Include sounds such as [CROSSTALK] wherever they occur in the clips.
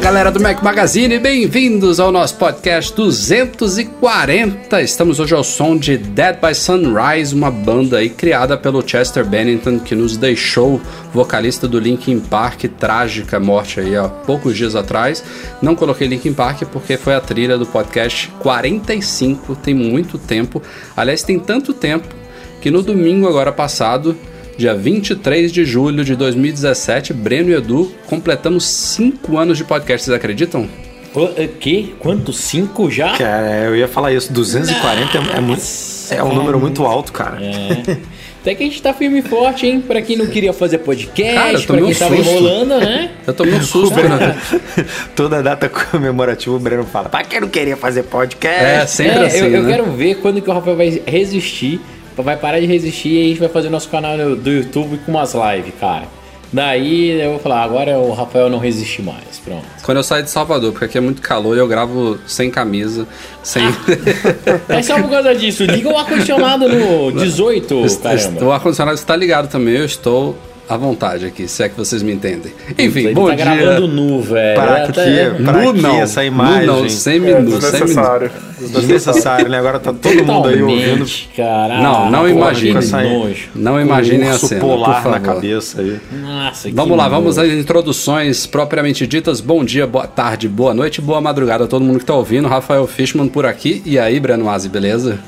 Galera do Mac Magazine, bem-vindos ao nosso podcast 240. Estamos hoje ao som de Dead by Sunrise, uma banda aí criada pelo Chester Bennington que nos deixou, vocalista do Linkin Park, trágica morte aí há poucos dias atrás. Não coloquei Linkin Park porque foi a trilha do podcast 45, tem muito tempo. Aliás, tem tanto tempo que no domingo agora passado Dia 23 de julho de 2017, Breno e Edu completamos 5 anos de podcast, vocês acreditam? O que? Quanto? Cinco já? Cara, eu ia falar isso, 240 é, é, muito, é um número muito alto, cara. É. Até que a gente tá firme e forte, hein? Pra quem não queria fazer podcast, Cara, eu pra tomei quem um tava susto. enrolando, né? Eu tomei um susto, né? [LAUGHS] Toda data comemorativa o Breno fala, pra quem não queria fazer podcast? É, sempre É, assim, eu, eu né? quero ver quando que o Rafael vai resistir, vai parar de resistir e a gente vai fazer nosso canal do YouTube com umas lives, cara. Daí eu vou falar, agora o Rafael não resiste mais, pronto. Quando eu saio de Salvador, porque aqui é muito calor e eu gravo sem camisa, sem... [LAUGHS] É só por causa disso, liga o ar-condicionado no [LAUGHS] 18, o caramba. ar-condicionado está ligado também, eu estou à vontade aqui, se é que vocês me entendem. Enfim, Ele bom tá dia. gravando nu, velho. Para que, pra Nu que não, essa nu imagem? não, sem É minutos, sem minutos. desnecessário. Desnecessário, né? Agora tá todo mundo aí ouvindo. Totalmente, cara. Não, não Porra, imagine. que Essa aí. nojo. Não imaginem um a cena, polar por na cabeça aí. Nossa, que Vamos lá, vamos às introduções propriamente ditas. Bom dia, boa tarde, boa noite, boa madrugada a todo mundo que tá ouvindo. Rafael Fishman por aqui. E aí, Breno Aze, beleza?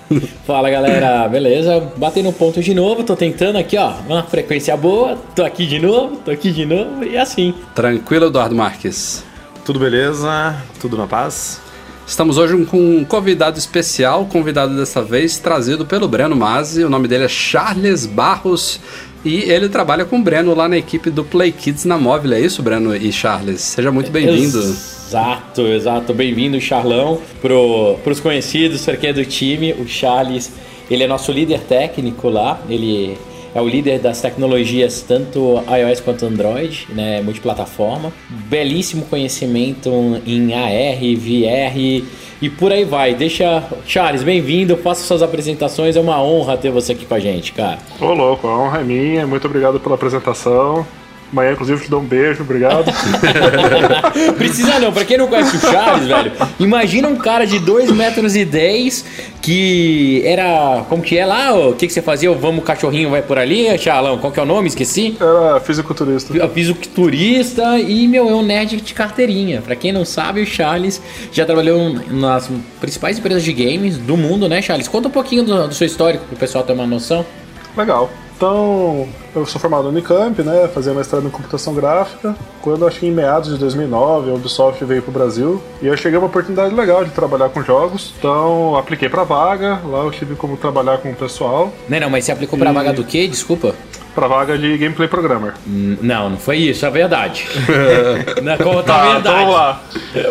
Fala galera, beleza? Batendo ponto de novo, tô tentando aqui, ó, uma frequência boa, tô aqui de novo, tô aqui de novo e assim. Tranquilo, Eduardo Marques? Tudo beleza? Tudo na paz? Estamos hoje com um convidado especial, convidado dessa vez trazido pelo Breno Mazzi. O nome dele é Charles Barros e ele trabalha com o Breno lá na equipe do Play Kids na móvel. É isso, Breno e Charles? Seja muito bem-vindo. Exato, exato. Bem-vindo, Charlão, pro, pros conhecidos, pra quem é do time. O Charles, ele é nosso líder técnico lá, ele é o líder das tecnologias tanto iOS quanto Android, né, multiplataforma. Belíssimo conhecimento em AR, VR e por aí vai. Deixa, Charles, bem-vindo, faça suas apresentações, é uma honra ter você aqui com a gente, cara. Ô, louco, a honra é minha. Muito obrigado pela apresentação. Amanhã, inclusive, te dou um beijo. Obrigado. [LAUGHS] Precisa não, pra quem não conhece o Charles, velho, imagina um cara de 2 metros e 10 que era. Como que é lá? O que, que você fazia? O Vamos Cachorrinho Vai Por Ali, Charlão? Qual que é o nome? Esqueci. Era fisiculturista. Eu fiz o turista e, meu, é um nerd de carteirinha. Pra quem não sabe, o Charles já trabalhou nas principais empresas de games do mundo, né, Charles? Conta um pouquinho do, do seu histórico pro pessoal ter uma noção. Legal. Então, eu sou formado no Unicamp, né? Fazia mestrado em computação gráfica. Quando, acho que em meados de 2009, a Ubisoft veio pro Brasil. E eu cheguei a uma oportunidade legal de trabalhar com jogos. Então, apliquei pra vaga. Lá eu tive como trabalhar com o pessoal. Não, não, mas você aplicou pra E- vaga do quê? Desculpa. Pra vaga de gameplay programmer. N- Não, não foi isso, é verdade. [LAUGHS] não, conta a Tá, verdade. então vamos lá.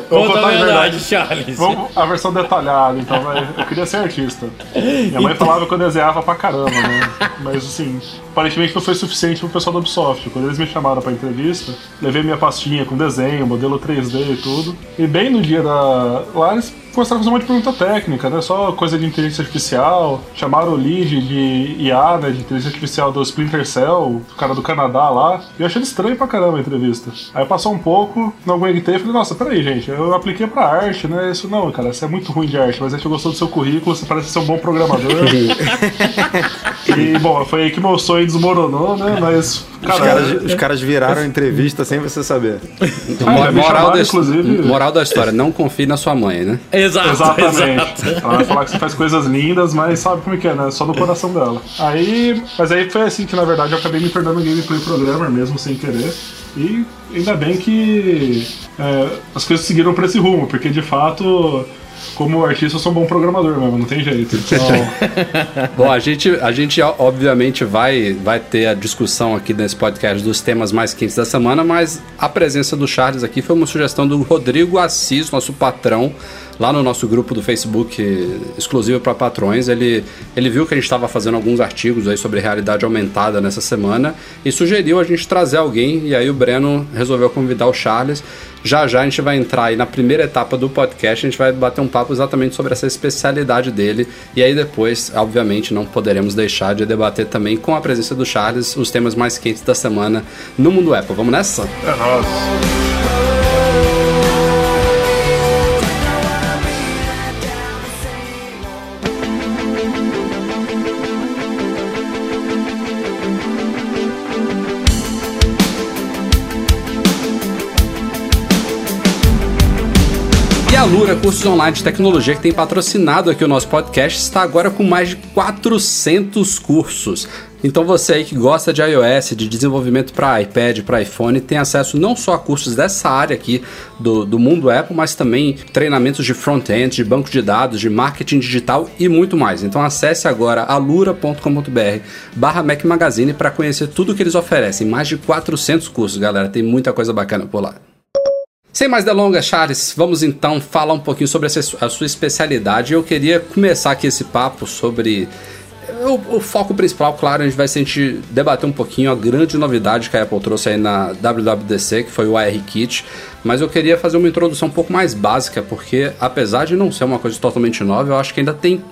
Conta a a verdade, Charles. Vamos a versão detalhada, então. Eu queria ser artista. Minha mãe falava que eu desenhava pra caramba, né? Mas assim, aparentemente não foi suficiente pro pessoal da Ubisoft. Quando eles me chamaram pra entrevista, levei minha pastinha com desenho, modelo 3D e tudo. E bem no dia da. Lá eles começaram a fazer um monte de pergunta técnica, né? Só coisa de inteligência artificial. Chamaram o lead de IA, né? De inteligência artificial do Splinter Cell, o cara do Canadá lá. E eu achei estranho pra caramba a entrevista. Aí passou um pouco, não aguentei e falei, nossa, peraí, gente, eu apliquei pra arte, né? Isso não, cara, você é muito ruim de arte, mas a gente gostou do seu currículo, você parece ser um bom programador. [LAUGHS] e, bom, foi aí que meu sonho desmoronou, né? Mas, Os cara. caras, os caras viraram a entrevista sem você saber. Ah, moral, chamaram, da, inclusive. moral da história, não confie na sua mãe, né? Exato, Exatamente. exato. Ela vai falar que você faz coisas lindas, mas sabe como é que é, né? Só no coração dela. Aí, mas aí foi assim que na verdade eu acabei me tornando gameplay programmer mesmo sem querer. E ainda bem que é, as coisas seguiram pra esse rumo, porque de fato como artista, eu sou um bom programador mesmo, não tem jeito. Então, [LAUGHS] Bom, a gente, a gente obviamente vai, vai ter a discussão aqui nesse podcast dos temas mais quentes da semana, mas a presença do Charles aqui foi uma sugestão do Rodrigo Assis, nosso patrão, lá no nosso grupo do Facebook exclusivo para patrões. Ele, ele viu que a gente estava fazendo alguns artigos aí sobre realidade aumentada nessa semana e sugeriu a gente trazer alguém. E aí o Breno resolveu convidar o Charles. Já já a gente vai entrar aí na primeira etapa do podcast, a gente vai bater um papo exatamente sobre essa especialidade dele. E aí depois, obviamente, não poderemos deixar de debater também com a presença do Charles os temas mais quentes da semana no mundo Apple. Vamos nessa? é nóis. Cursos Online de Tecnologia, que tem patrocinado aqui o nosso podcast, está agora com mais de 400 cursos. Então você aí que gosta de iOS, de desenvolvimento para iPad, para iPhone, tem acesso não só a cursos dessa área aqui do, do mundo Apple, mas também treinamentos de front-end, de banco de dados, de marketing digital e muito mais. Então acesse agora alura.com.br barra Mac Magazine para conhecer tudo que eles oferecem. Mais de 400 cursos, galera. Tem muita coisa bacana por lá. Sem mais delongas, Charles, vamos então falar um pouquinho sobre a sua especialidade. Eu queria começar aqui esse papo sobre. O, o foco principal, claro, a gente vai sentir debater um pouquinho a grande novidade que a Apple trouxe aí na WWDC, que foi o AR Kit. Mas eu queria fazer uma introdução um pouco mais básica, porque apesar de não ser uma coisa totalmente nova, eu acho que ainda tem.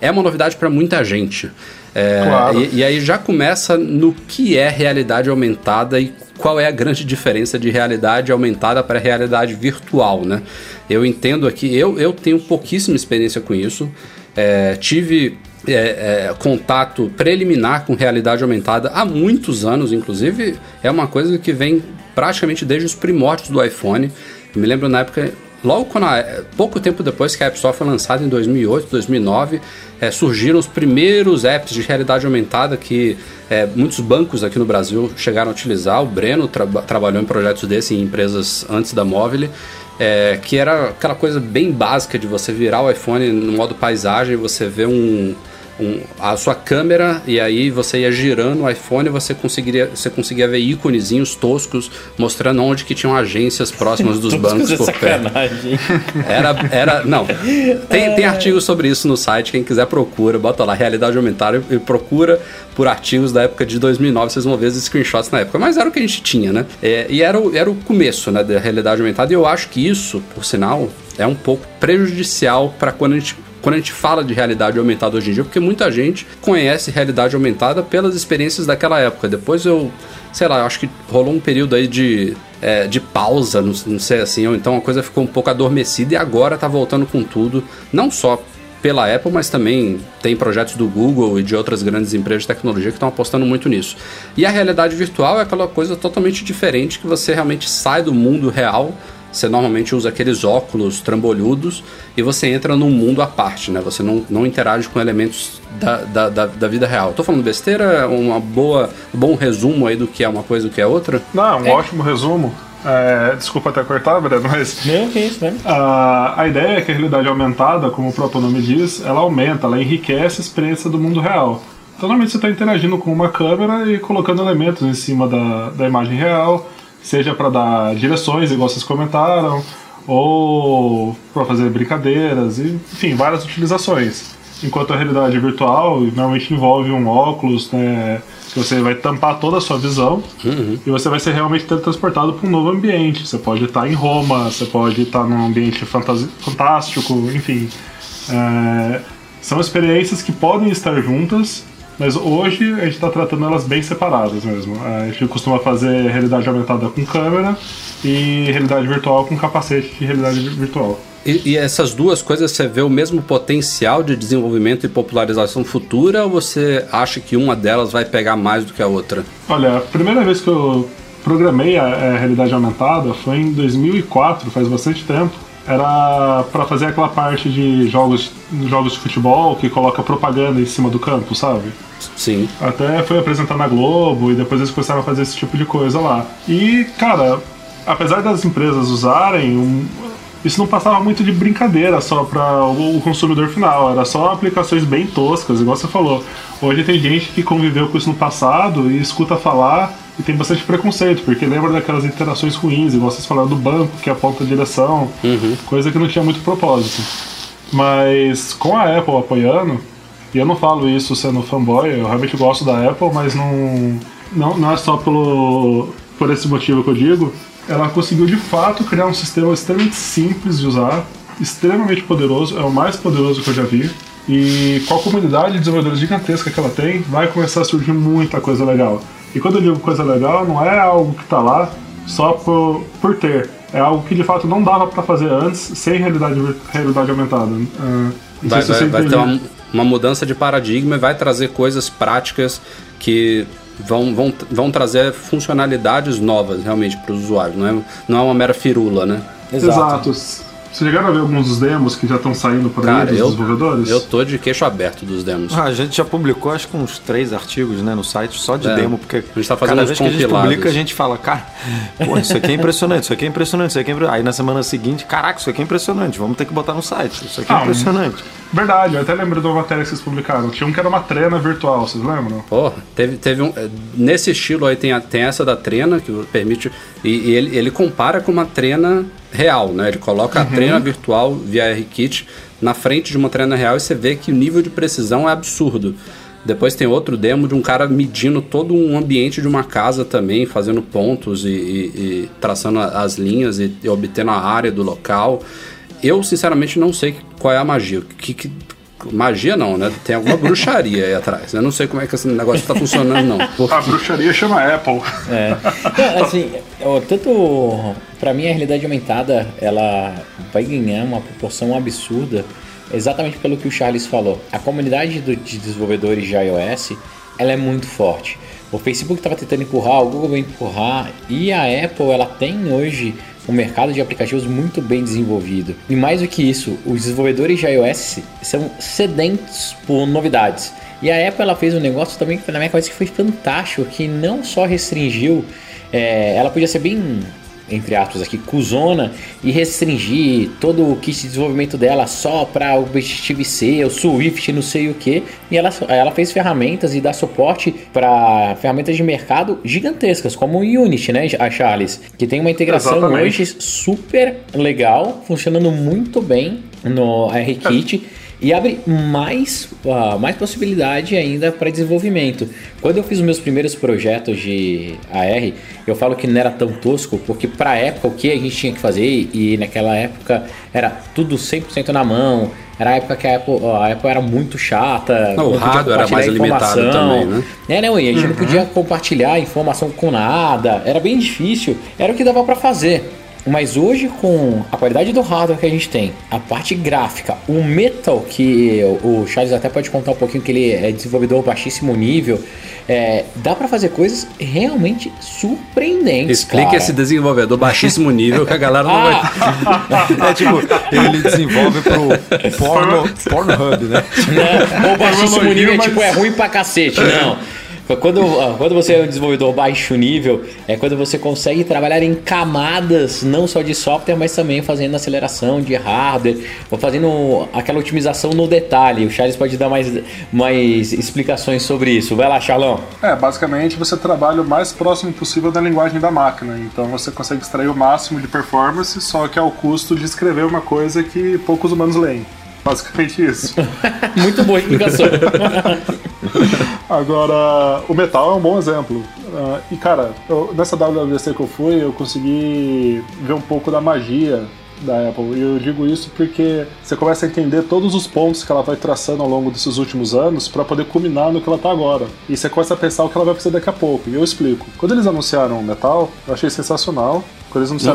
É uma novidade para muita gente. É, Claro. e, e aí já começa no que é realidade aumentada e qual é a grande diferença de realidade aumentada para realidade virtual, né? Eu entendo aqui, eu, eu tenho pouquíssima experiência com isso. É, tive é, é, contato preliminar com realidade aumentada há muitos anos, inclusive é uma coisa que vem praticamente desde os primórdios do iPhone. Eu me lembro na época Logo quando a, pouco tempo depois que a App Store foi lançada em 2008, 2009, é, surgiram os primeiros apps de realidade aumentada que é, muitos bancos aqui no Brasil chegaram a utilizar. O Breno tra trabalhou em projetos desses em empresas antes da Móvel, é, que era aquela coisa bem básica de você virar o iPhone no modo paisagem, você vê um, um, a sua câmera e aí você ia girando o iPhone e você conseguiria, você conseguia ver íconezinhos toscos mostrando onde que tinham agências próximas dos [LAUGHS] bancos é por perto. Era, era, não. Tem, tem artigos sobre isso no site, quem quiser procura, bota lá realidade aumentada e procura por artigos da época de 2009, vocês vão ver os screenshots na época. Mas era o que a gente tinha, né? É, e era, o- era o começo, né, da realidade aumentada. E eu acho que isso, por sinal, é um pouco prejudicial para quando a gente quando a gente fala de realidade aumentada hoje em dia, porque muita gente conhece realidade aumentada pelas experiências daquela época. Depois eu, sei lá, acho que rolou um período aí de, é, de pausa, não, não sei assim, ou então a coisa ficou um pouco adormecida e agora tá voltando com tudo, não só pela Apple, mas também tem projetos do Google e de outras grandes empresas de tecnologia que estão apostando muito nisso. E a realidade virtual é aquela coisa totalmente diferente que você realmente sai do mundo real você normalmente usa aqueles óculos trambolhudos e você entra num mundo à parte, né? Você não, não interage com elementos da, da, da, da vida real. Tô falando besteira? É Uma boa, um bom resumo aí do que é uma coisa e do que é outra? Não, um ótimo resumo. É, desculpa até cortar, Breno, mas Não, que isso, né? a, a ideia é que a realidade aumentada, como o próprio nome diz, ela aumenta, ela enriquece a experiência do mundo real. Então, normalmente você está interagindo com uma câmera e colocando elementos em cima da, da imagem real, seja para dar direções, igual vocês comentaram, ou para fazer brincadeiras, e, enfim, várias utilizações. Enquanto a realidade virtual normalmente envolve um óculos, né, que você vai tampar toda a sua visão e você vai ser realmente transportado para um novo ambiente. Você pode estar em Roma, você pode estar num ambiente fantástico, enfim. É, são experiências que podem estar juntas, mas hoje a gente está tratando elas bem separadas mesmo. A gente costuma fazer realidade aumentada com câmera e realidade virtual com capacete de realidade virtual. E, e essas duas coisas, você vê o mesmo potencial de desenvolvimento e popularização futura ou você acha que uma delas vai pegar mais do que a outra? Olha, a primeira vez que eu programei a, a realidade aumentada foi em 2004, faz bastante tempo. Era para fazer aquela parte de jogos, jogos de futebol que coloca propaganda em cima do campo, sabe? Sim. Até foi apresentar na Globo e depois eles começaram a fazer esse tipo de coisa lá. E, cara, apesar das empresas usarem, um- isso não passava muito de brincadeira só para o consumidor final, era só aplicações bem toscas, igual você falou. Hoje tem gente que conviveu com isso no passado e escuta falar e tem bastante preconceito, porque lembra daquelas interações ruins, igual vocês falaram do banco que aponta a direção, coisa que não tinha muito propósito. Mas com a Apple apoiando, e eu não falo isso sendo fanboy, eu realmente gosto da Apple, mas não, não, não é só pelo, por esse motivo que eu digo. Ela conseguiu de fato criar um sistema extremamente simples de usar, extremamente poderoso, é o mais poderoso que eu já vi. E com a comunidade de desenvolvedores gigantesca que ela tem, vai começar a surgir muita coisa legal. E quando eu digo coisa legal, não é algo que está lá só por, por ter. É algo que de fato não dava para fazer antes sem realidade, realidade aumentada. Não Vai, se vai, vai ter uma, uma mudança de paradigma e vai trazer coisas práticas que vão, vão, vão trazer funcionalidades novas realmente para os usuários. Não é, não é uma mera firula, né? Exato. Vocês chegaram a ver alguns dos demos que já estão saindo por aí dos eu, desenvolvedores? eu tô de queixo aberto dos demos. Ah, a gente já publicou acho que uns três artigos né, no site só de É. demo, porque A gente tá fazendo cada vez que a gente compilados. publica a gente fala, cara, pô, isso aqui é impressionante, isso aqui é impressionante, isso aqui é impressionante. Aí na semana seguinte, caraca, isso aqui é impressionante, vamos ter que botar no site, isso aqui é Ah, impressionante. Verdade, eu até lembro de uma matéria que vocês publicaram. Tinha um que era uma trena virtual, vocês lembram? Pô, teve, teve um. Nesse estilo aí tem, a- tem essa da trena, que permite. E, e ele, ele compara com uma trena real, né? Ele coloca a trena virtual via RKit na frente de uma trena real e você vê que o nível de precisão é absurdo. Depois tem outro demo de um cara medindo todo um ambiente de uma casa também, fazendo pontos e, e- e traçando as linhas e, e obtendo a área do local. Eu, sinceramente, não sei qual é a magia. Que, que- magia não, né? Tem alguma bruxaria aí atrás. Eu não sei como é que esse negócio está funcionando, não. Porque- [LAUGHS] A bruxaria chama Apple. É. Não, assim, tanto pra mim a realidade aumentada ela vai ganhar uma proporção absurda exatamente pelo que o Charles falou. A comunidade do- de desenvolvedores de iOS ela é muito forte. O Facebook estava tentando empurrar, o Google vai empurrar e a Apple ela tem hoje um mercado de aplicativos muito bem desenvolvido. E mais do que isso, os desenvolvedores de iOS são sedentos por novidades. E a Apple ela fez um negócio também que na minha cabeça foi fantástico, que não só restringiu, é, ela podia ser bem entre aspas aqui, cuzona e restringir todo o kit de desenvolvimento dela só para o Objective-C, o Swift, não sei o que. E ela, ela fez ferramentas e dá suporte para ferramentas de mercado gigantescas, como o Unity, né, a Charles? Que tem uma integração Exatamente. hoje super legal, funcionando muito bem no RKit e abre mais, ah, mais possibilidade ainda para desenvolvimento. Quando eu fiz os meus primeiros projetos de AR, eu falo que não era tão tosco, porque para a época o que a gente tinha que fazer, e naquela época era tudo 100% na mão, era a época que a Apple, a Apple era muito chata. Não, o hardware era mais limitado também, né? É, não, e a gente não podia compartilhar informação com nada, era bem difícil, era o que dava para fazer. Mas hoje, com a qualidade do hardware que a gente tem, a parte gráfica, o Metal, que o Charles até pode contar um pouquinho que ele é desenvolvedor baixíssimo nível, é, dá para fazer coisas realmente surpreendentes. Explique cara. esse desenvolvedor baixíssimo [LAUGHS] nível que a galera não vai. [LAUGHS] É tipo, ele desenvolve pro porno, Pornhub, né? Não, ou baixíssimo nível é mas- tipo, é ruim pra cacete, não. Quando, ah, quando você é um desenvolvedor baixo nível, é quando você consegue trabalhar em camadas, não só de software, mas também fazendo aceleração de hardware, ou fazendo aquela otimização no detalhe. O Charles pode dar mais, mais explicações sobre isso. Vai lá, Charlão. É, basicamente você trabalha o mais próximo possível da linguagem da máquina. Então você consegue extrair o máximo de performance, só que ao custo de escrever uma coisa que poucos humanos leem. Basicamente isso. [LAUGHS] Muito boa explicação. [LAUGHS] Agora, o metal é um bom exemplo. Ah, e cara, eu- nessa WWDC que eu fui, eu consegui ver um pouco da magia da Apple. E eu digo isso porque você começa a entender todos os pontos que ela vai traçando ao longo desses últimos anos para poder culminar no que ela tá agora. E você começa a pensar o que ela vai fazer daqui a pouco. E eu explico. Quando eles anunciaram o metal, eu achei sensacional.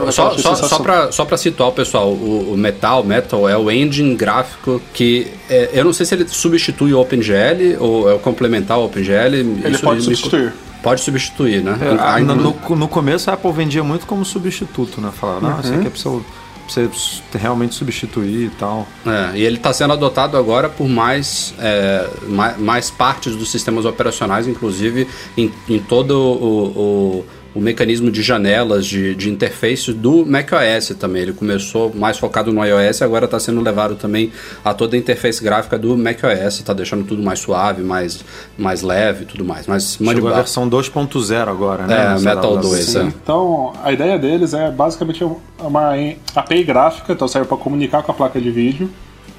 O eu Só, só, só, pra, só pra situar o pessoal, o, o Metal, Metal é o engine gráfico que é, eu não sei se ele substitui o OpenGL ou é o complementar ao OpenGL. Ele isso pode substituir. Pode substituir, né? Ainda- no, no- no começo a Apple vendia muito como substituto, né? Falava, não, isso aqui é pra você, pra você realmente substituir e tal. É, e ele está sendo adotado agora por mais, é, mais, mais partes dos sistemas operacionais, inclusive em, em todo o, o- o mecanismo de janelas, de, de interface do macOS também. Ele começou mais focado no iOS e agora está sendo levado também a toda a interface gráfica do macOS, está deixando tudo mais suave, mais, mais leve e tudo mais. Mas Chegou a versão 2.0 agora, né? É, Metal 2, é. Então, a ideia deles é basicamente uma API gráfica, então serve para comunicar com a placa de vídeo.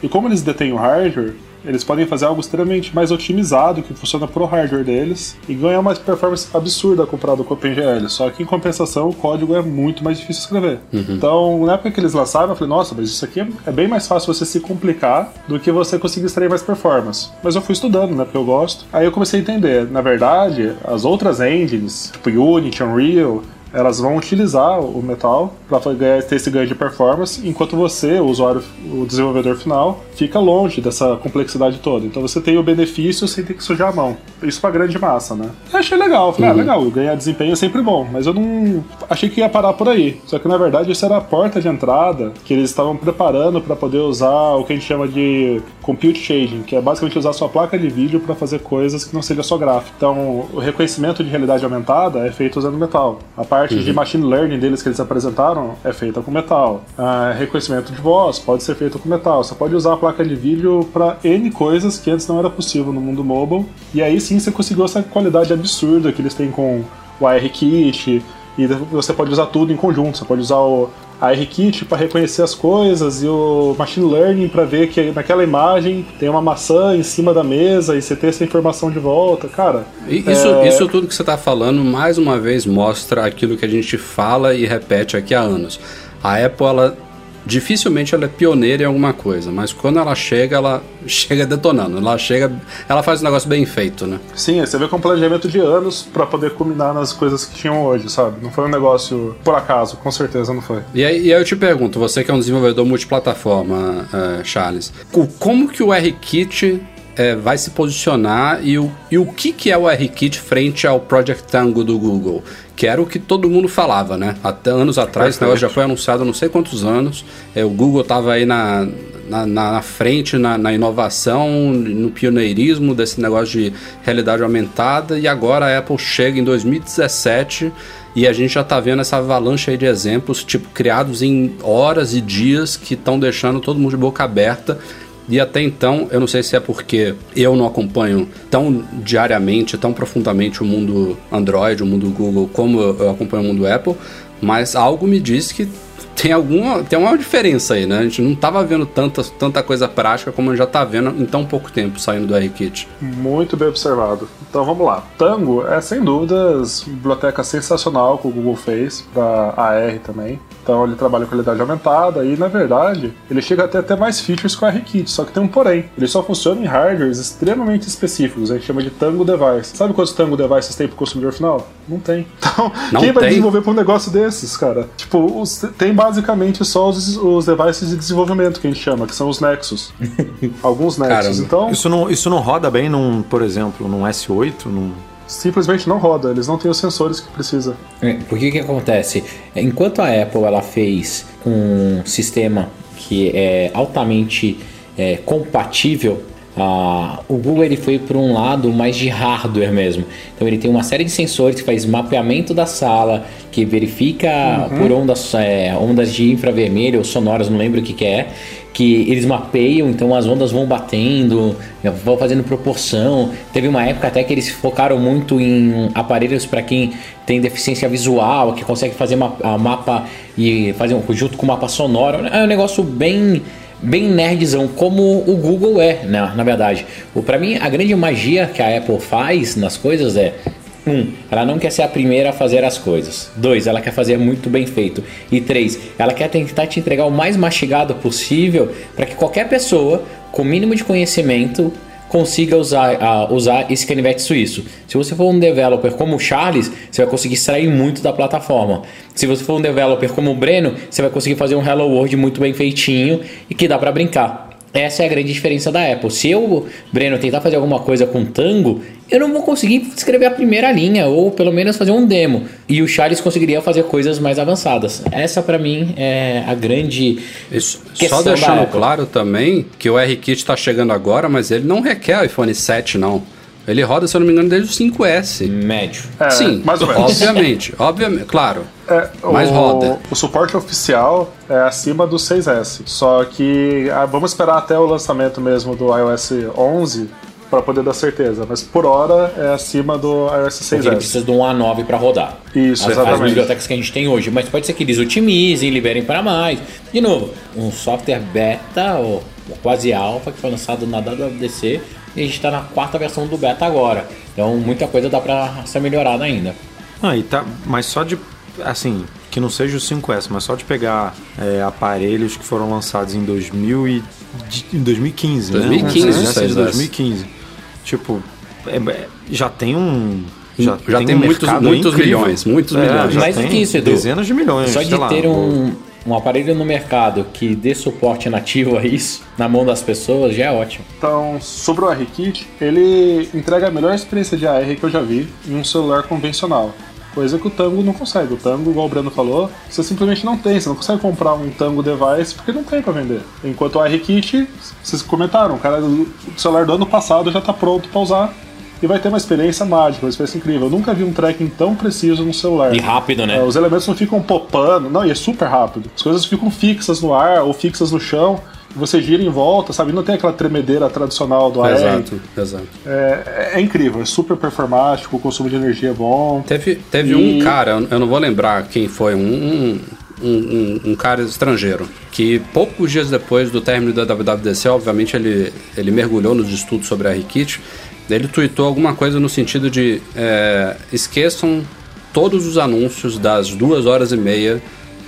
E como eles detêm o hardware, eles podem fazer algo extremamente mais otimizado que funciona pro hardware deles e ganhar uma performance absurda comparado com o OpenGL. Só que em compensação o código é muito mais difícil de escrever. Então, na época que eles lançaram, eu falei, nossa, mas isso aqui é bem mais fácil você se complicar do que você conseguir extrair mais performance. Mas eu fui estudando, né? Porque eu gosto. Aí eu comecei a entender. Na verdade, as outras engines, tipo Unity, Unreal, elas vão utilizar o metal para ter esse ganho de performance, enquanto você, o usuário, o desenvolvedor final, fica longe dessa complexidade toda. Então você tem o benefício sem ter que sujar a mão. Isso pra grande massa, né? Eu achei legal, falei, ah, legal, ganhar desempenho é sempre bom, mas eu não achei que ia parar por aí. Só que na verdade isso era a porta de entrada que eles estavam preparando para poder usar o que a gente chama de compute shading, que é basicamente usar sua placa de vídeo para fazer coisas que não seja só gráfico. Então, o reconhecimento de realidade aumentada é feito usando metal. A parte de machine learning deles que eles apresentaram é feita com metal. Ah, reconhecimento de voz pode ser feito com metal. Você pode usar a placa de vídeo para N coisas que antes não era possível no mundo mobile. E aí sim você conseguiu essa qualidade absurda que eles têm com o ARKit. E você pode usar tudo em conjunto. Você pode usar o ARKit para reconhecer as coisas e o Machine Learning para ver que naquela imagem tem uma maçã em cima da mesa e você ter essa informação de volta. Cara, E Isso, é, isso tudo que você está falando, mais uma vez, mostra aquilo que a gente fala e repete aqui há anos. A Apple, ela dificilmente ela é pioneira em alguma coisa, mas quando ela chega, ela [LAUGHS] chega detonando. Ela chega, ela faz um negócio bem feito, né? Sim, você vê com um planejamento de anos para poder culminar nas coisas que tinham hoje, sabe? Não foi um negócio por acaso, com certeza não foi. E aí, e aí eu te pergunto, você que é um desenvolvedor multiplataforma, eh, Charles, co- como que o RKit eh, vai se posicionar e o, e o que, que é o RKit frente ao Project Tango do Google? Que era o que todo mundo falava, né? Até anos atrás, esse negócio já foi anunciado há não sei quantos anos. Eh, o Google estava aí na, na, na- frente, na, na inovação, no pioneirismo desse negócio de realidade aumentada, e agora a Apple chega em 2017 e a gente já tá vendo essa avalanche aí de exemplos, tipo, criados em horas e dias que estão deixando todo mundo de boca aberta. E até então, eu não sei se é porque eu não acompanho tão diariamente, tão profundamente o mundo Android, o mundo Google, como eu acompanho o mundo Apple, mas algo me diz que tem alguma tem uma diferença aí, né? A gente não tava vendo tanta, tanta coisa prática como a gente já tá vendo em tão pouco tempo saindo do RKit. Muito bem observado. Então vamos lá. Tango é sem dúvidas biblioteca sensacional que o Google fez para AR também. Então ele trabalha com realidade aumentada e na verdade ele chega a ter até mais features que o RKit, só que tem um porém. Ele só funciona em hardwares extremamente específicos, a gente chama de Tango Device. Sabe quantos Tango Devices tem pro consumidor final? Não tem. [LAUGHS] Então, Não quem vai tem? desenvolver pra um negócio desses, cara? Tipo, os- tem basicamente só os, os devices de desenvolvimento que a gente chama, que são os Nexus. [LAUGHS] Alguns Nexus. Caramba. Então, Isso não, isso não roda bem num, por exemplo, num S8? Num... simplesmente não roda, eles não têm os sensores que precisa. É, Porque o que acontece? Enquanto a Apple ela fez um sistema que é altamente é, compatível, a- o Google ele foi por um lado mais de hardware mesmo. Então ele tem uma série de sensores que faz mapeamento da sala, que verifica por ondas, é, ondas de infravermelho ou sonoras, não lembro o que, que é, que eles mapeiam, então as ondas vão batendo, vão fazendo proporção. Teve uma época até que eles focaram muito em aparelhos para quem tem deficiência visual, que consegue fazer ma- mapa e fazer um junto com mapa sonoro. É um negócio bem bem nerdzão, como o Google é, né, na verdade. Para mim a grande magia que a Apple faz nas coisas é um, ela não quer ser a primeira a fazer as coisas. Dois, ela quer fazer muito bem feito. E três, ela quer tentar te entregar o mais mastigado possível para que qualquer pessoa com mínimo de conhecimento consiga usar, ah, usar esse canivete suíço. Se você for um developer como o Charles, você vai conseguir extrair muito da plataforma. Se você for um developer como o Breno, você vai conseguir fazer um Hello World muito bem feitinho e que dá para brincar. Essa é a grande diferença da Apple. Se eu, Breno, tentar fazer alguma coisa com Tango, eu não vou conseguir escrever a primeira linha, ou pelo menos fazer um demo. E o Charles conseguiria fazer coisas mais avançadas. Essa, para mim, é a grande. Isso, só deixando claro também que o RKit está chegando agora, mas ele não requer iPhone 7, não. Ele roda, se eu não me engano, desde o 5S. Médio. É, Sim, mais ou menos. obviamente, [LAUGHS] obviamente, claro. É, Mas o, roda. O suporte oficial é acima do 6S. Só que ah, vamos esperar até o lançamento mesmo do iOS 11 para poder dar certeza. Mas por hora é acima do iOS Porque ele 6S. precisa de um A9 para rodar. Isso, as, as exatamente. bibliotecas que a gente tem hoje. Mas pode ser que eles otimizem, liberem para mais. De novo, um software beta ou quase alfa que foi lançado na WWDC e a gente está na quarta versão do beta agora. Então muita coisa dá para ser melhorada ainda. Ah, e tá, mas só de, assim, que não seja o 5S, mas só de pegar é, aparelhos que foram lançados em 2000 e, de- em 2015, 2015, né? o Esse é de 6S. 2015. Tipo, é- é- já tem um... Já, Já tem um muitos- muitos milhões, muitos É, milhões. já Mais do tem que isso, Edu. Dezenas de milhões, Só de lá, ter um, um aparelho no mercado que dê suporte nativo a isso, na mão das pessoas, já é ótimo. Então, sobre o ARKit, ele entrega a melhor experiência de AR que eu já vi em um celular convencional. Coisa que o Tango não consegue. O Tango, igual o Breno falou, você simplesmente não tem. Você não consegue comprar um Tango device porque não tem pra vender. Enquanto o ARKit, vocês comentaram, o cara o celular do ano passado já tá pronto pra usar e vai ter uma experiência mágica, uma experiência incrível. Eu nunca vi um tracking tão preciso no celular. E rápido, né? É, os elementos não ficam popando, não, e é super rápido. As coisas ficam fixas no ar ou fixas no chão. Você gira em volta, sabe? Não tem aquela tremedeira tradicional do AR. Exato, exato. É, é incrível, é super performático, o consumo de energia é bom. Teve, teve E- um cara, eu não vou lembrar quem foi, um, um, um, um cara estrangeiro, que poucos dias depois do término da WWDC, obviamente ele, ele mergulhou nos estudos sobre a RKit, ele tweetou alguma coisa no sentido de é, esqueçam todos os anúncios das duas horas e meia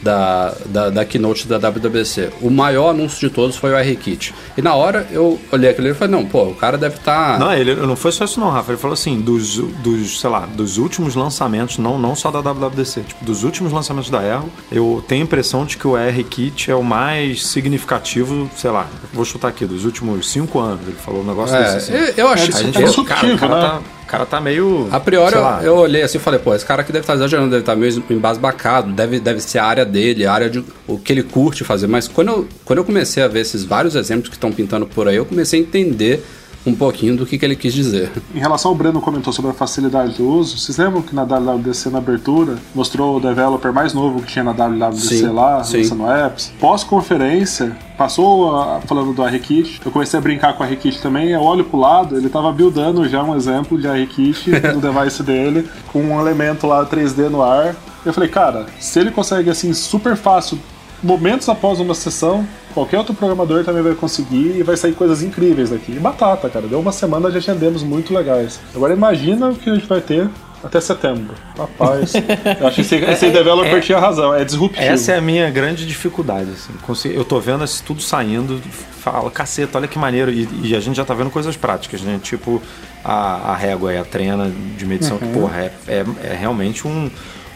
da, da, da keynote da WWDC. O maior anúncio de todos foi o RKit. E na hora eu olhei aquilo e falei, não, pô, o cara deve estar... Não, ele não foi só isso não, Rafa. Ele falou assim, dos, dos sei lá, dos últimos lançamentos, não, não só da WWDC, tipo, dos últimos lançamentos da Erro, eu tenho a impressão de que o AR Kit é o mais significativo, sei lá, vou chutar aqui, dos últimos cinco anos. Ele falou um negócio desse. Assim. É, eu, eu achei... É, A gente é falou, cara, o cara, né? tá, cara tá meio. A priori, eu, eu olhei assim e falei, pô, esse cara aqui deve estar exagerando, deve estar meio embasbacado, deve, deve ser a área dele, a área de o que ele curte fazer. Mas quando eu, quando eu comecei a ver esses vários exemplos que estão pintando por aí, eu comecei a entender um pouquinho do que, que ele quis dizer. Em relação ao Breno comentou sobre a facilidade do uso, vocês lembram que na WWDC na abertura mostrou o developer mais novo que tinha na WWDC Sim, lá, lançando apps? Pós-conferência, passou a- falando do ARKit, eu comecei a brincar com o ARKit também, eu olho pro lado, ele tava buildando já um exemplo de ARKit [LAUGHS] no device dele, com um elemento lá 3D no ar. Eu falei, cara, se ele consegue assim super fácil momentos após uma sessão, qualquer outro programador também vai conseguir e vai sair coisas incríveis daqui. E batata, cara. Deu uma semana já tinha demos muito legais. Agora imagina o que a gente vai ter até setembro. Rapaz, [LAUGHS] eu acho que esse, esse developer é- tinha razão, é disruptivo. Essa é a minha grande dificuldade. Assim. Eu tô vendo isso tudo saindo, fala, caceta, olha que maneiro. E, e a gente já tá vendo coisas práticas, né? Tipo a, a régua e a trena de medição, que, porra, é, é, é realmente um,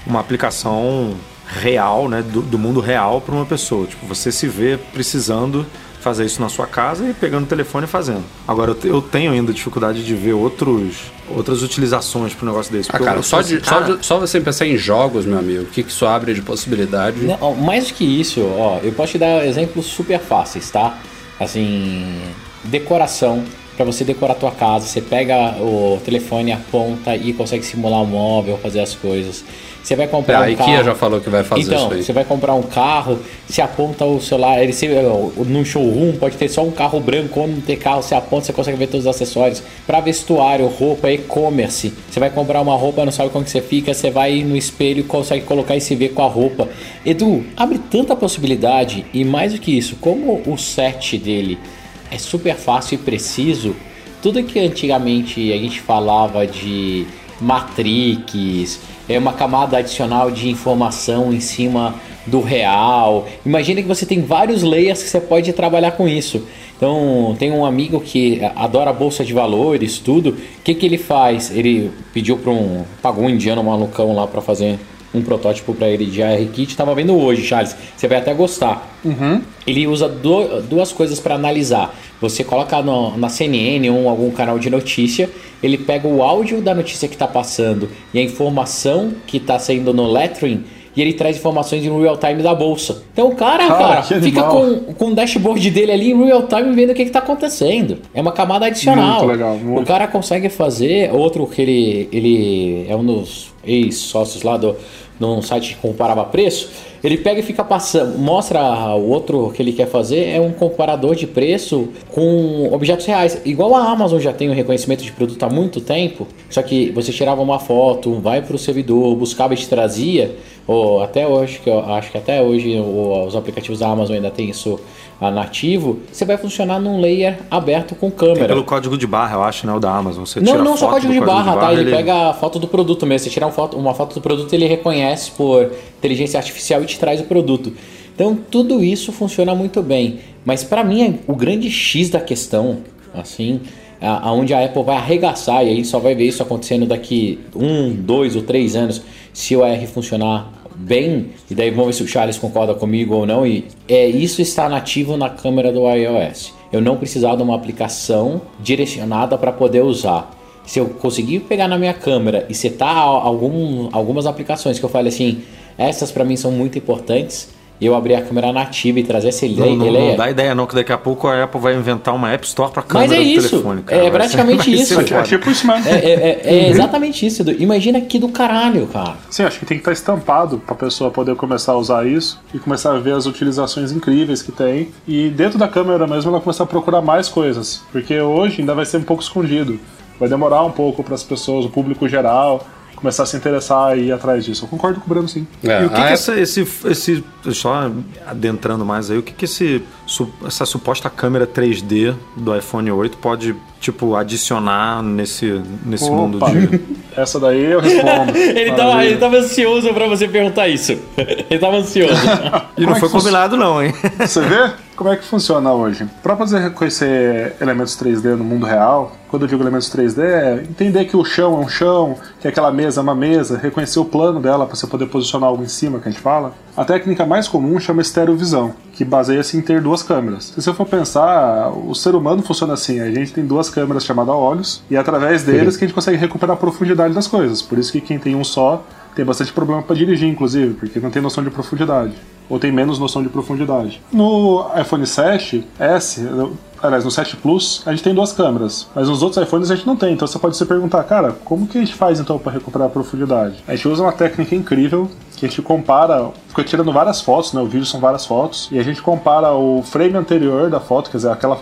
uma aplicação real, né? Do, do mundo real para uma pessoa. Tipo, você se vê precisando fazer isso na sua casa e pegando o telefone e fazendo. Agora, eu, te- eu tenho ainda dificuldade de ver outros, outras utilizações para um negócio desse. Ah, cara, só, de, assim, só, cara, de- só você pensar em jogos, meu amigo, o que, que isso abre de possibilidade. Não, ó, mais do que isso, ó, eu posso te dar exemplos super fáceis, tá? Assim, decoração. Pra você decorar a tua casa, você pega o telefone, aponta e consegue simular um móvel, fazer as coisas. Você vai É, comprar a um IKEA carro. já falou que vai fazer então, isso aí. você vai comprar um carro, você aponta o celular, ele se, no showroom pode ter só um carro branco, quando não ter carro, você aponta, você consegue ver todos os acessórios. Para vestuário, roupa, e-commerce, você vai comprar uma roupa, não sabe como que você fica, você vai no espelho e consegue colocar e se ver com a roupa. Edu, abre tanta possibilidade e mais do que isso, como o set dele é super fácil e preciso, tudo que antigamente a gente falava de matrix, é uma camada adicional de informação em cima do real. Imagina que você tem vários layers que você pode trabalhar com isso. Então, tem um amigo que adora bolsa de valores, tudo. O que, que ele faz? Ele pediu para um. pagou um indiano malucão lá para fazer um protótipo para ele de ARKit. Tava vendo hoje, Charles. Você vai até gostar. Ele usa do- duas coisas para analisar. Você coloca no- na CNN ou algum canal de notícia, ele pega o áudio da notícia que está passando e a informação que está saindo no lettering e ele traz informações em real time da bolsa. Então o cara, Cara, cara, fica animal. com, com o dashboard dele ali em real time vendo o que, que tá acontecendo. É uma camada adicional. Muito legal, muito. O cara consegue fazer outro que ele, ele é um dos ex-sócios lá do num site que comparava preço. Ele pega e fica passando, mostra o outro que ele quer fazer é um comparador de preço com objetos reais. Igual a Amazon já tem o reconhecimento de produto há muito tempo, só que você tirava uma foto, vai para o servidor, buscava e te trazia, ou até hoje, que eu acho que até hoje os aplicativos da Amazon ainda tem isso nativo, você vai funcionar num layer aberto com Tem câmera. pelo código de barra, eu acho, né? O da Amazon. Você Não, não só foto código do de barra, tá? Ele, ele- pega a foto do produto mesmo. Você tirar uma foto, uma foto do produto, ele reconhece por inteligência artificial e te traz o produto. Então, tudo isso funciona muito bem. Mas para mim, o grande X da questão, assim, aonde a Apple vai arregaçar, e aí só vai ver isso acontecendo daqui um, dois ou três anos, se o AR funcionar bem, e daí vamos ver se o Charles concorda comigo ou não, e é isso está nativo na câmera do iOS. Eu não precisar de uma aplicação direcionada para poder usar. Se eu conseguir pegar na minha câmera e setar al- algum, algumas aplicações que eu fale assim, essas para mim são muito importantes, e eu abrir a câmera nativa e trazer esse Não, layer. não, não layer- dá ideia não, que daqui a pouco a Apple vai inventar uma App Store pra Mas câmera é do isso, telefone. é Cara. Vai ser- praticamente vai ser isso. É tipo isso mesmo. É, é- é exatamente isso. Edu. Imagina que do caralho, cara. Sim, acho que tem que estar estampado para a pessoa poder começar a usar isso e começar a ver as utilizações incríveis que tem. E dentro da câmera mesmo ela começar a procurar mais coisas, porque hoje ainda vai ser um pouco escondido. Vai demorar um pouco para as pessoas, o público geral, começar a se interessar e ir atrás disso. Eu concordo com o Breno, sim. É, E o que, a que essa, esse, esse. Só adentrando mais aí, o que, que esse, su- essa suposta câmera 3D do iPhone 8 pode, tipo, adicionar nesse, nesse mundo Opa, de. [LAUGHS] essa daí eu respondo. [LAUGHS] Ele tava, ele tava ansioso pra você perguntar isso. [LAUGHS] Ele tava ansioso. E não é foi combinado, não, hein? Você vê como é que funciona hoje? Para poder reconhecer elementos 3D no mundo real, quando eu digo elementos 3D, é entender que o chão é um chão, que aquela mesa é uma mesa, reconhecer o plano dela para você poder posicionar algo em cima, que a gente fala. A técnica mais comum chama estereovisão, que baseia-se em ter duas câmeras. Se você for pensar, o ser humano funciona assim: a gente tem duas câmeras chamadas olhos, e é através deles que a gente consegue recuperar a profundidade das coisas. Por isso que quem tem um só tem bastante problema para dirigir, inclusive, porque não tem noção de profundidade. Ou tem menos noção de profundidade. No iPhone 7 S, aliás, no 7 Plus, a gente tem duas câmeras. Mas nos outros iPhones a gente não tem. Então você pode se perguntar, cara, como que a gente faz então para recuperar a profundidade? A gente usa uma técnica incrível que a gente compara, fica tirando várias fotos, né? O vídeo são várias fotos, e a gente compara o frame anterior da foto, quer dizer, aquela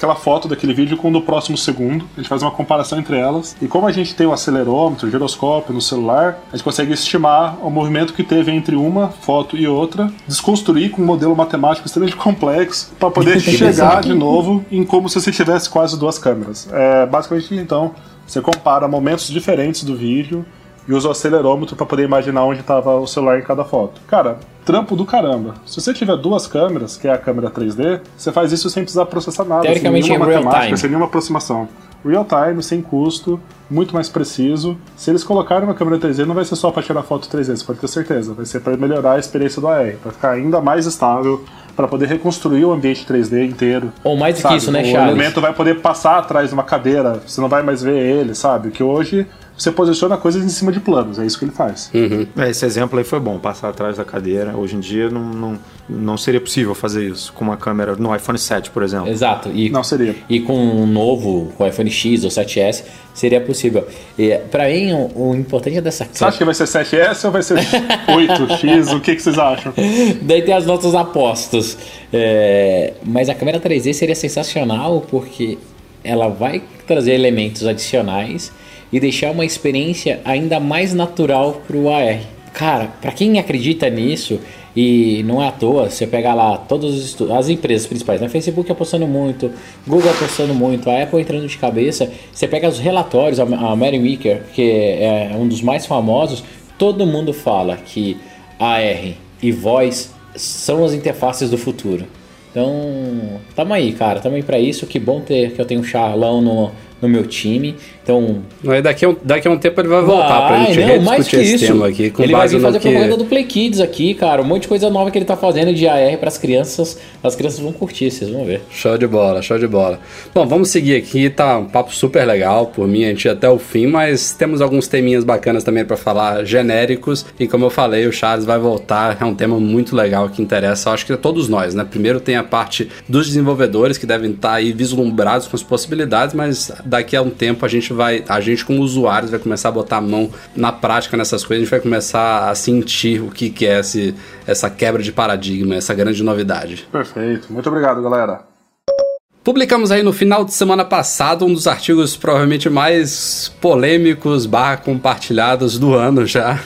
aquela foto daquele vídeo com o do próximo segundo. A gente faz uma comparação entre elas. E como a gente tem o acelerômetro, o giroscópio no celular, a gente consegue estimar o movimento que teve entre uma foto e outra, desconstruir com um modelo matemático extremamente complexo para poder [LAUGHS] chegar de novo em como se você tivesse quase duas câmeras. É, basicamente, então, você compara momentos diferentes do vídeo e usa o acelerômetro para poder imaginar onde estava o celular em cada foto. Cara, trampo do caramba. Se você tiver duas câmeras, que é a câmera 3D, você faz isso sem precisar processar nada, Teoricamente, sem nenhuma real matemática, time. sem nenhuma aproximação. Real time, sem custo, muito mais preciso. Se eles colocarem uma câmera 3D, não vai ser só para tirar foto 3D, você pode ter certeza. Vai ser para melhorar a experiência do AR, para ficar ainda mais estável, para poder reconstruir o ambiente 3D inteiro. Ou mais do que isso, né, o Charles? elemento vai poder passar atrás de uma cadeira, você não vai mais ver ele, sabe? Que hoje você posiciona coisas em cima de planos, é isso que ele faz. É, esse exemplo aí foi bom, passar atrás da cadeira. Hoje em dia não, não, não seria possível fazer isso com uma câmera no iPhone 7, por exemplo. Exato. E, Não seria. e com um novo, com o iPhone X ou 7S, seria possível. E, pra mim, o, o importante dessa Você acha que vai ser 7S ou vai ser [LAUGHS] 8X? o que, que vocês acham? Daí tem as nossas apostas. É, mas a câmera 3D seria sensacional porque ela vai trazer elementos adicionais e deixar uma experiência ainda mais natural para o AR. Cara, para quem acredita nisso, e não é à toa, você pega lá todas as empresas principais, né? Facebook apostando muito, Google apostando muito, a Apple entrando de cabeça, você pega os relatórios, a Mary Meeker, que é um dos mais famosos, todo mundo fala que AR e voz são as interfaces do futuro. Então, tamo aí, cara, tamo aí pra isso. Que bom ter que eu tenho o Charlão no, no meu time. Então. Aí daqui, a um, daqui a um tempo ele vai voltar pra gente não, mais que esse isso. tema aqui. Com ele vai base vir no fazer que... propaganda do Play Kids aqui, cara. Um monte de coisa nova que ele tá fazendo de AR pras crianças. As crianças vão curtir, vocês vão ver. Show de bola, show de bola. Bom, vamos seguir aqui, tá um papo super legal, por mim a gente ia até o fim, mas temos alguns teminhas bacanas também para falar, genéricos, e como eu falei, o Charles vai voltar, é um tema muito legal que interessa, acho que a todos nós, né? Primeiro tem a parte dos desenvolvedores que devem estar aí vislumbrados com as possibilidades, mas daqui a um tempo a gente vai, a gente como usuários vai começar a botar a mão na prática nessas coisas, a gente vai começar a sentir o que, que é esse, essa quebra de paradigma, essa grande novidade. Perfeito. Muito obrigado, galera. Publicamos aí no final de semana passado um dos artigos provavelmente mais polêmicos barra compartilhados do ano já.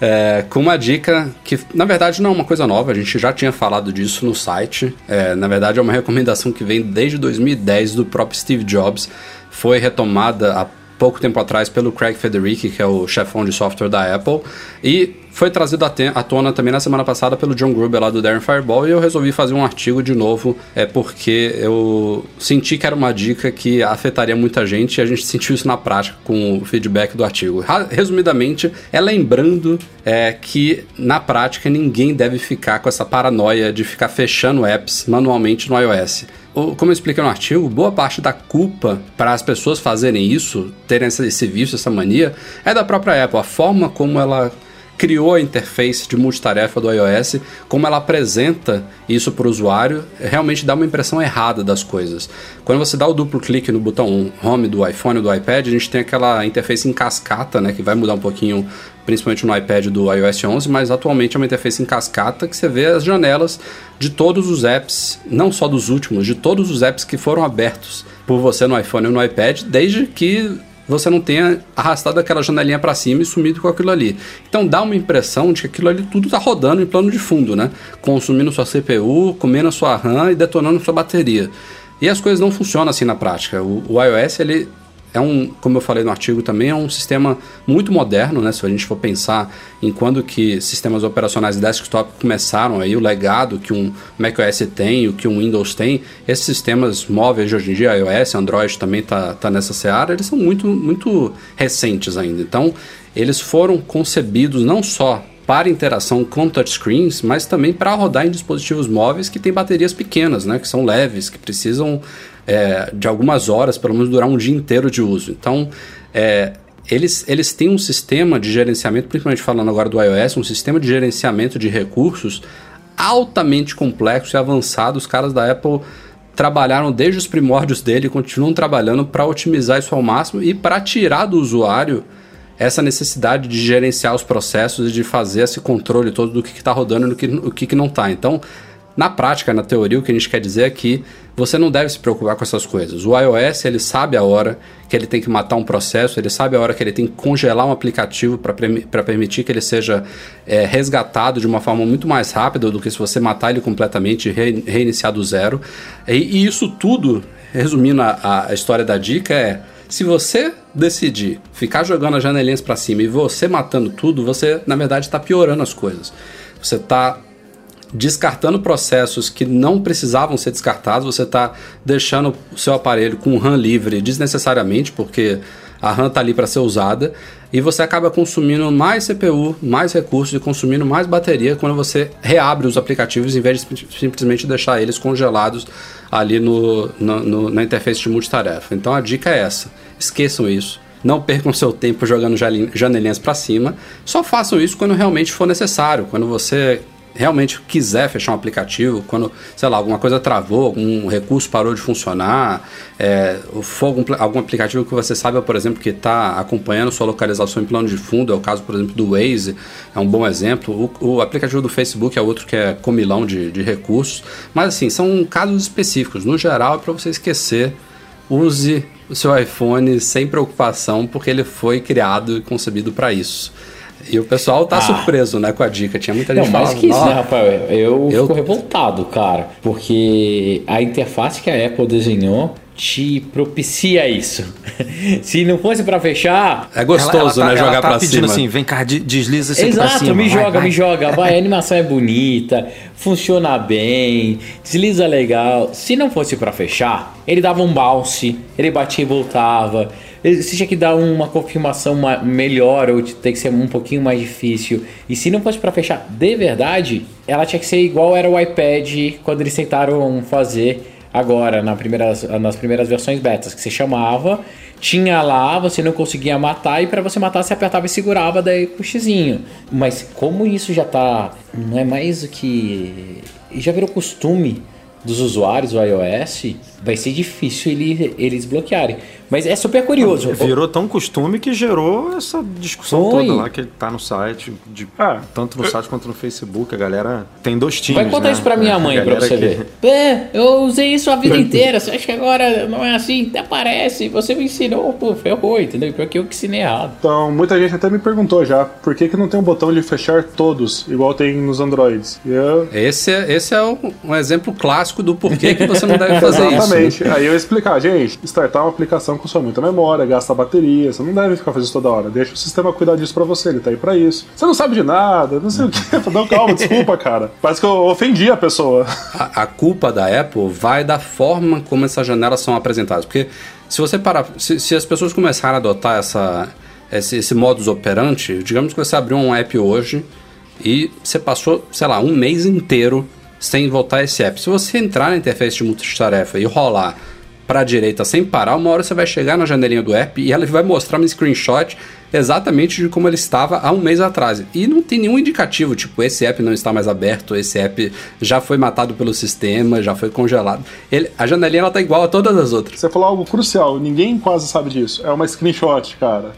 É, com uma dica que na verdade não é uma coisa nova, a gente já tinha falado disso no site. É, na verdade é uma recomendação que vem desde 2010 do próprio Steve Jobs. Foi retomada há pouco tempo atrás pelo Craig Federici, que é o chefão de software da Apple, e foi trazido à tona também na semana passada pelo John Gruber lá do Darren Fireball e eu resolvi fazer um artigo de novo, é porque eu senti que era uma dica que afetaria muita gente e a gente sentiu isso na prática com o feedback do artigo. Resumidamente, é lembrando é, que na prática ninguém deve ficar com essa paranoia de ficar fechando apps manualmente no iOS como eu expliquei no artigo, boa parte da culpa para as pessoas fazerem isso, terem esse vício, essa mania, é da própria Apple. A forma como ela criou a interface de multitarefa do iOS, como ela apresenta isso para o usuário, realmente dá uma impressão errada das coisas. Quando você dá o duplo clique no botão Home do iPhone ou do iPad, a gente tem aquela interface em cascata, né, que vai mudar um pouquinho, principalmente no iPad do iOS 11, mas atualmente é uma interface em cascata que você vê as janelas de todos os apps, não só dos últimos, de todos os apps que foram abertos por você no iPhone ou no iPad, desde que você não tenha arrastado aquela janelinha para cima e sumido com aquilo ali. Então dá uma impressão de que aquilo ali tudo está rodando em plano de fundo, né? Consumindo sua CPU, comendo a sua RAM e detonando sua bateria. E as coisas não funcionam assim na prática. O, o iOS ele é um, como eu falei no artigo também, é um sistema muito moderno, né? Se a gente for pensar em quando que sistemas operacionais desktop começaram aí, o legado que um macOS tem, o que um Windows tem, esses sistemas móveis de hoje em dia, iOS, Android também tá, tá nessa seara, eles são muito, muito recentes ainda. Então, eles foram concebidos não só para interação com touchscreens, mas também para rodar em dispositivos móveis que têm baterias pequenas, né, que são leves, que precisam é, de algumas horas, pelo menos durar um dia inteiro de uso. Então, é, eles, eles têm um sistema de gerenciamento, principalmente falando agora do iOS, um sistema de gerenciamento de recursos altamente complexo e avançado. Os caras da Apple trabalharam desde os primórdios dele e continuam trabalhando para otimizar isso ao máximo e para tirar do usuário essa necessidade de gerenciar os processos e de fazer esse controle todo do que está rodando e do que, que, que não está. Então, na prática, na teoria, o que a gente quer dizer é que você não deve se preocupar com essas coisas. O iOS ele sabe a hora que ele tem que matar um processo, ele sabe a hora que ele tem que congelar um aplicativo para permitir que ele seja é, resgatado de uma forma muito mais rápida do que se você matar ele completamente e re, reiniciar do zero. E, e, isso tudo, resumindo a, a história da dica, é se você decidir ficar jogando as janelinhas para cima e você matando tudo, você na verdade está piorando as coisas. Você está descartando processos que não precisavam ser descartados, você está deixando o seu aparelho com RAM livre desnecessariamente, porque a RAM está ali para ser usada, e você acaba consumindo mais CPU, mais recursos e consumindo mais bateria quando você reabre os aplicativos em vez de simplesmente deixar eles congelados ali no, no, no na interface de multitarefa. Então a dica é essa: esqueçam isso. Não percam seu tempo jogando janelinhas para cima. Só façam isso quando realmente for necessário. Quando você realmente quiser fechar um aplicativo, quando, sei lá, alguma coisa travou, algum recurso parou de funcionar, é, for algum, algum aplicativo que você sabe, por exemplo, que está acompanhando sua localização em plano de fundo, é o caso, por exemplo, do Waze, é um bom exemplo. O, o aplicativo do Facebook é outro que é comilão de, de recursos. Mas, assim, são casos específicos. No geral, é para você esquecer, use o seu iPhone sem preocupação, porque ele foi criado e concebido para isso. E o pessoal tá ah. surpreso, né, com a dica. Tinha muita gente Não, mais que isso, né, Rafael? Eu, eu fico revoltado, cara. Porque a interface que a Apple desenhou te propicia isso. [LAUGHS] Se não fosse pra fechar, É gostoso, ela, né? ela Jogar tá, pra ela tá pedindo cima. assim, vem cá, de- desliza esse aqui pra Exato, cima. me vai, joga, vai. me joga. Vai, a animação é [LAUGHS] bonita, funciona bem, desliza legal. Se não fosse pra fechar, ele dava um bounce, ele batia e voltava. Você tinha que dar uma confirmação ma- melhor ou tem que ser um pouquinho mais difícil. E se não fosse pra fechar de verdade, ela tinha que ser igual era o iPad quando eles tentaram fazer agora na primeiras, nas primeiras versões betas, que você chamava, tinha lá, você não conseguia matar e para você matar você apertava e segurava daí com o xizinho. Mas como isso já tá, não é mais o que já virou costume dos usuários do iOS, vai ser difícil ele, eles bloquearem. Mas é super curioso. Virou tão costume que gerou essa discussão Foi. toda lá que tá no site, de- Ah, tanto no site quanto no Facebook. A galera tem dois times. Vai contar né? isso pra minha mãe pra você que- ver. É, eu usei isso a vida inteira. Você acha que agora não é assim? Até parece. Você me ensinou, pô, ferrou, entendeu? Porque eu que ensinei errado. Então, muita gente até me perguntou já, por que, que não tem um botão de fechar todos, igual tem nos Androids? Eu... Esse é, esse é um, um exemplo clássico do porquê que você não deve fazer [LAUGHS] isso. né? Exatamente. Aí eu explicar, gente, startar uma aplicação sua muita memória, gasta bateria, você não deve ficar fazendo isso toda hora. Deixa o sistema cuidar disso pra você, ele tá aí pra isso. Você não sabe de nada, não sei o que. [LAUGHS] Não, calma, desculpa, cara. Parece que eu ofendi a pessoa. A, a culpa da Apple vai da forma como essas janelas são apresentadas. Porque se você parar. Se, se as pessoas começarem a adotar essa, esse, esse modus operandi, digamos que você abriu um app hoje e você passou, sei lá, um mês inteiro sem voltar esse app. Se você entrar na interface de multitarefa e rolar para a direita sem parar, uma hora você vai chegar na janelinha do app e ela vai mostrar um screenshot exatamente de como ele estava há um mês atrás. E não tem nenhum indicativo, tipo, esse app não está mais aberto, esse app já foi matado pelo sistema, já foi congelado. Ele, a janelinha ela tá igual a todas as outras. Você falou algo crucial, ninguém quase sabe disso. É uma screenshot, cara.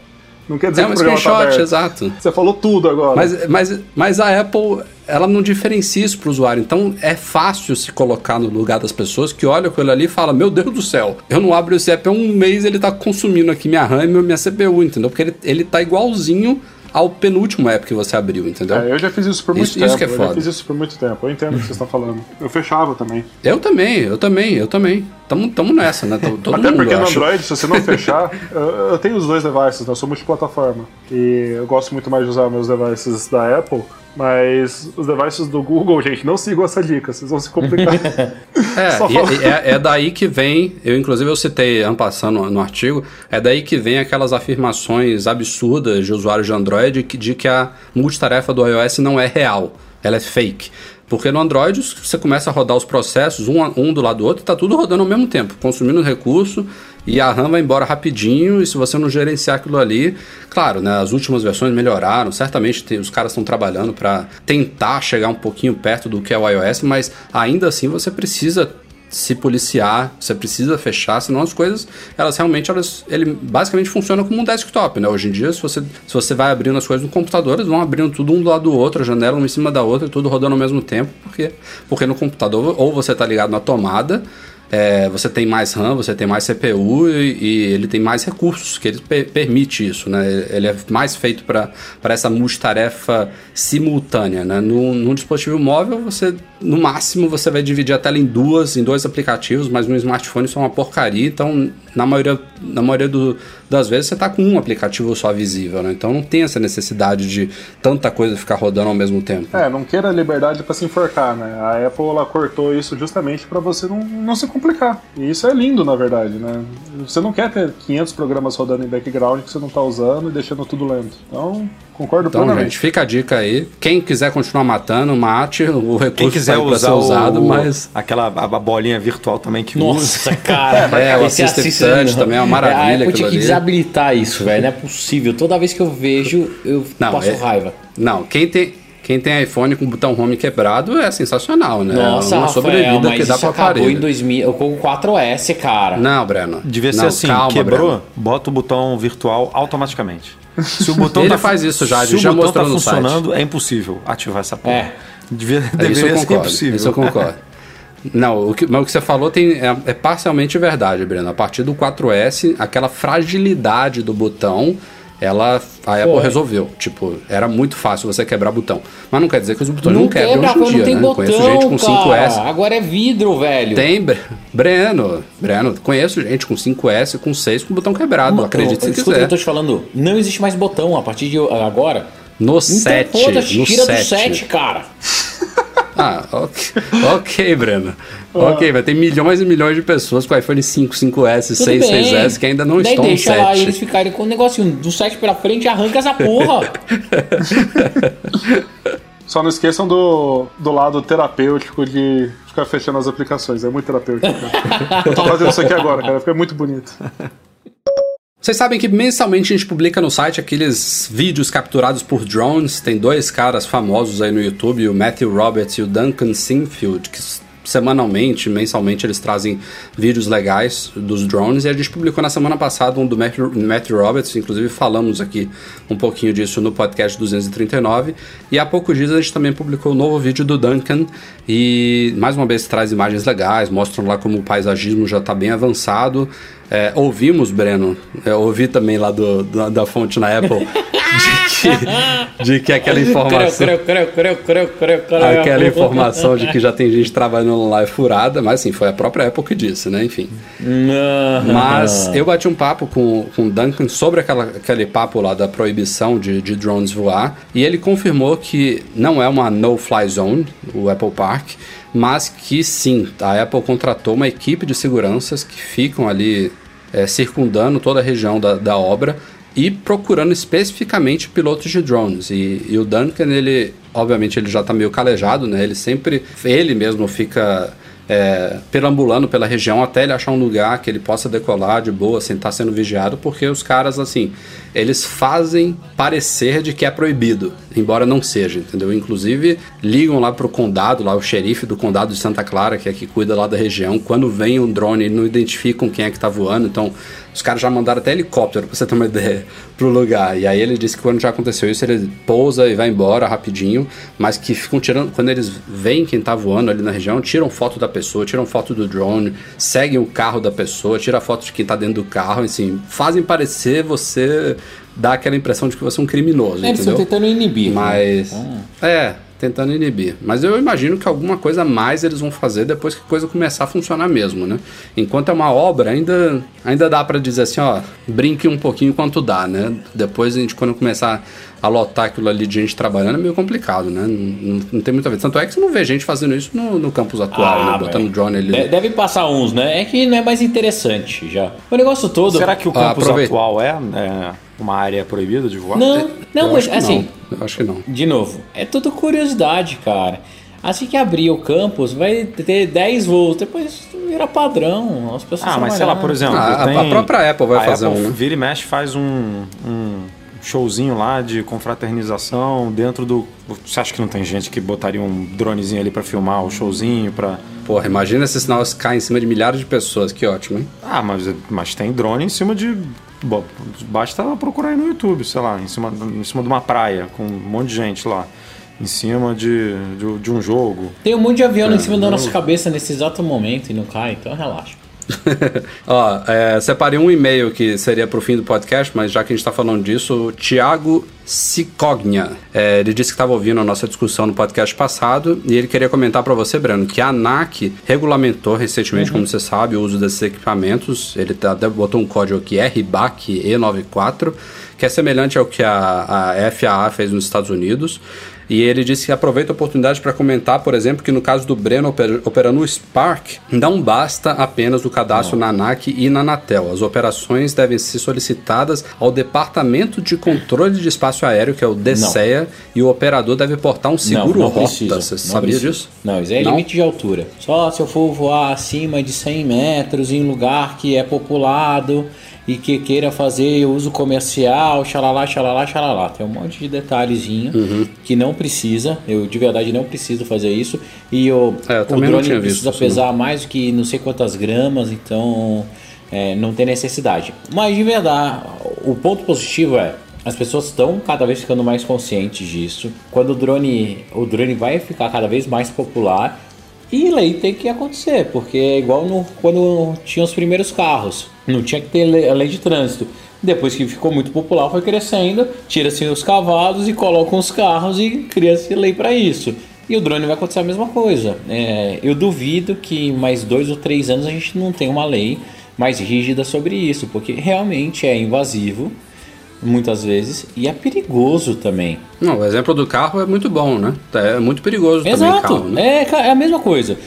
Não quer dizer É que um o programa tá screenshot, aberto. exato. Você falou tudo agora. Mas, mas, mas a Apple, ela não diferencia isso para o usuário. Então é fácil se colocar no lugar das pessoas que olham aquilo ali e falam: Meu Deus do céu, eu não abro esse app há um mês, ele tá consumindo aqui minha RAM e minha CPU, entendeu? Porque ele, ele tá igualzinho ao penúltimo app que você abriu, entendeu? É, eu já fiz isso por muito Isso- tempo. isso que é eu já foda. fiz isso por muito tempo. Eu entendo o que vocês estão falando. Eu fechava também. Eu também, eu também, eu também. Tamo, tamo nessa, né? Todo todo Até mundo, porque no acho. Android, se você não [LAUGHS] fechar, eu, eu tenho os dois devices, né? eu sou multiplataforma. E eu gosto muito mais de usar meus devices da Apple, mas os devices do Google, gente, não sigam essa dica, vocês vão se complicar. [LAUGHS] É, é, é daí que vem, eu inclusive eu citei ano passado no, no artigo, é daí que vem aquelas afirmações absurdas de usuários de Android que, de que a multitarefa do iOS não é real, ela é fake. Porque no Android você começa a rodar os processos um, um do lado do outro e está tudo rodando ao mesmo tempo, consumindo recurso e a RAM vai embora rapidinho. E se você não gerenciar aquilo ali, claro, né, as últimas versões melhoraram, certamente tem- os caras estão trabalhando para tentar chegar um pouquinho perto do que é o iOS, mas ainda assim você precisa se policiar, você precisa fechar, senão as coisas, elas realmente, elas, ele basicamente funciona como um desktop, né? Hoje em dia, se você, se você vai abrindo as coisas no computador, eles vão abrindo tudo um do lado do outro, a janela uma em cima da outra, tudo rodando ao mesmo tempo, porque, porque no computador, ou você está ligado na tomada, é, você tem mais RAM, você tem mais CPU e, e ele tem mais recursos, que ele per- permite isso, né? Ele é mais feito para essa multitarefa simultânea, né? No, no dispositivo móvel, você, no máximo, você vai dividir a tela em duas, em dois aplicativos, mas no smartphone isso é uma porcaria, então na maioria, na maioria do- das vezes você está com um aplicativo só visível, né? Então não tem essa necessidade de tanta coisa ficar rodando ao mesmo tempo. É, não queira liberdade pra se enforcar, né? A Apple ela cortou isso justamente pra você não, não se complicar. E isso é lindo, na verdade, né? Você não quer ter 500 programas rodando em background que você não tá usando e deixando tudo lento. Então, concordo Então, plenamente. gente, fica a dica aí. Quem quiser continuar matando, mate. O recurso Quem quiser tá pra ser usar usado, o, mas. aquela a, a bolinha virtual também que usa. Nossa, [LAUGHS] cara. É, o esse Assistive Touch também é uma maravilha A Apple aquilo tinha que ali. desabilitar isso, velho. Não é possível. Toda vez que eu vejo, eu Não, passo é- raiva. Não, quem tem, quem tem iPhone com botão home quebrado é sensacional, né? Nossa, é uma Rafael, sobrevida mas que dá pro acabou em aparelho. 2000, com o 4S, cara. Não, Breno. Devia ser Não, assim, calma, quebrou, Breno. bota o botão virtual automaticamente. Se o botão Ele tá, faz isso já, se ele o já botão tá no site. funcionando, é impossível ativar essa porra. É. Devia, deveria ser impossível. Isso eu concordo. [LAUGHS] Não, o que, mas o que você falou tem, é, é parcialmente verdade, Breno. A partir do 4S, aquela fragilidade do botão ela a Apple Foi. resolveu. Tipo, era muito fácil você quebrar botão. Mas não quer dizer que os botões não, quebram quebra, hoje em não dia, tem né? botão, Conheço gente com cara. 5S. Agora é vidro, velho. Tem, Bre- Breno, Breno, conheço gente com 5S, com 6 com botão quebrado, acredite se Escuta o que quiser. eu tô te falando. Não existe mais botão a partir de agora. No Então 7, foda-se, no tira 7. do 7, cara. Ah, ok, [LAUGHS] ok, Breno. Ok, vai ter milhões e milhões de pessoas com iPhone 5, 5S, Tudo 6, bem. 6S que ainda não Daí estão no deixa lá 7. eles ficarem com o negocinho do 7 pra frente e arranca essa porra. [LAUGHS] Só não esqueçam do, do lado terapêutico de ficar fechando as aplicações. É muito terapêutico. Cara. [LAUGHS] Eu tô fazendo isso aqui agora, cara. Fica muito bonito. Vocês sabem que mensalmente a gente publica no site aqueles vídeos capturados por drones. Tem dois caras famosos aí no YouTube, o Matthew Roberts e o Duncan Sinfield, que semanalmente, mensalmente, eles trazem vídeos legais dos drones. E a gente publicou na semana passada um do Matthew, Matthew Roberts, inclusive falamos aqui um pouquinho disso no podcast 239. E há poucos dias a gente também publicou um novo vídeo do Duncan. E mais uma vez traz imagens legais, mostram lá como o paisagismo já está bem avançado. É, ouvimos, Breno, é, ouvi também lá do, da, da fonte na Apple, de que, de que aquela informação. Aquela informação de que já tem gente trabalhando lá é furada, mas assim, foi a própria Apple que disse, né? Enfim. Mas eu bati um papo com, com o Duncan sobre aquela, aquele papo lá da proibição de, de drones voar, e ele confirmou que não é uma no-fly zone, o Apple Park, mas que sim, a Apple contratou uma equipe de seguranças que ficam ali é, circundando toda a região da, da obra e procurando especificamente pilotos de drones. E, e o Duncan, ele, obviamente, ele já está meio calejado, né? Ele sempre, ele mesmo fica é, perambulando pela região até ele achar um lugar que ele possa decolar de boa, sem estar sendo vigiado, porque os caras, assim, eles fazem parecer de que é proibido, embora não seja, entendeu? Inclusive, ligam lá pro condado, lá o xerife do condado de Santa Clara, que é que cuida lá da região, quando vem um drone, eles não identificam quem é que tá voando, então os caras já mandaram até helicóptero, pra você ter uma ideia, pro lugar. E aí ele disse que quando já aconteceu isso, ele pousa e vai embora rapidinho, mas que ficam tirando, quando eles veem quem tá voando ali na região, tiram foto da pessoa, tiram foto do drone, seguem o carro da pessoa, tiram foto de quem tá dentro do carro, assim, fazem parecer você dar aquela impressão de que você é um criminoso, Eles estão tentando inibir. né? Mas. Então, É, tentando inibir. Mas eu imagino que alguma coisa a mais eles vão fazer depois que a coisa começar a funcionar mesmo, né? Enquanto é uma obra, ainda, ainda dá pra dizer assim, ó, brinque um pouquinho enquanto dá, né? Depois a gente, quando começar a lotar aquilo ali de gente trabalhando, é meio complicado, né? Não, não- não tem muita vez. Tanto é que você não vê gente fazendo isso no, no campus atual, Ah, né? Botando drone ali. de- Deve passar uns, né? É que não é mais interessante já. O negócio todo. Será que o Ah, campus aproveita. atual é, é uma área proibida de voar? Não, não, Eu mas assim, não. Eu acho que não. de novo, é tudo curiosidade, cara. Assim que abrir o campus, vai ter 10 voos, depois vira padrão. As pessoas Ah, mas sei lá, por exemplo. Ah, a- tem- a própria Apple vai a fazer Apple um, né? Vira e mexe faz um, um showzinho lá de confraternização dentro do. Você acha que não tem gente que botaria um dronezinho ali pra filmar o showzinho? Pra... Porra, imagina esse sinal cair em cima de milhares de pessoas. Que ótimo, hein? Ah, mas, mas tem drone em cima de. Bom, basta procurar aí no YouTube, sei lá, em cima, em cima de uma praia, com um monte de gente lá. Em cima de, de, de um jogo. Tem um monte de avião É, em cima da nossa cabeça nesse exato momento e não cai, então relaxa. [LAUGHS] Ó, é, separei um e-mail que seria pro fim do podcast, mas já que a gente tá falando disso, o Thiago Cicogna. É, ele disse que estava ouvindo a nossa discussão no podcast passado e ele queria comentar para você, Breno, que a ANAC regulamentou recentemente, como você sabe, o uso desses equipamentos. Ele tá- até botou um código aqui, RBAC E94, que é semelhante ao que a, a FAA fez nos Estados Unidos. E ele disse que aproveita a oportunidade para comentar, por exemplo, que no caso do Breno oper- operando o Spark, não basta apenas o cadastro na ANAC e na Anatel. As operações devem ser solicitadas ao Departamento de Controle de Espaço Aéreo, que é o DCEA, e o operador deve portar um seguro não, não rota. precisa. Você não sabia precisa. disso? Não, isso é Não? limite de altura. Só se eu for voar acima de 100 metros em lugar que é populado e que queira fazer uso comercial, xalala, xalala, xalala. Tem um monte de detalhezinho Uhum. que não precisa. Eu de verdade não preciso fazer isso. E o, É, eu o drone precisa visto pesar mais do que não sei quantas gramas, então é, não tem necessidade. Mas de verdade, o ponto positivo é as pessoas estão cada vez ficando mais conscientes disso. Quando o drone, o drone vai ficar cada vez mais popular e lei tem que acontecer, porque é igual no, quando tinha os primeiros carros, não tinha que ter lei, a lei de trânsito. Depois que ficou muito popular, foi crescendo, tira-se os cavalos e colocam os carros e cria-se lei para isso. E o drone vai acontecer a mesma coisa. É, eu duvido que mais dois ou três anos a gente não tenha uma lei mais rígida sobre isso, porque realmente é invasivo muitas vezes e é perigoso também. Não, o exemplo do carro é muito bom, né? É muito perigoso Exato, também carro, né? é, é a mesma coisa.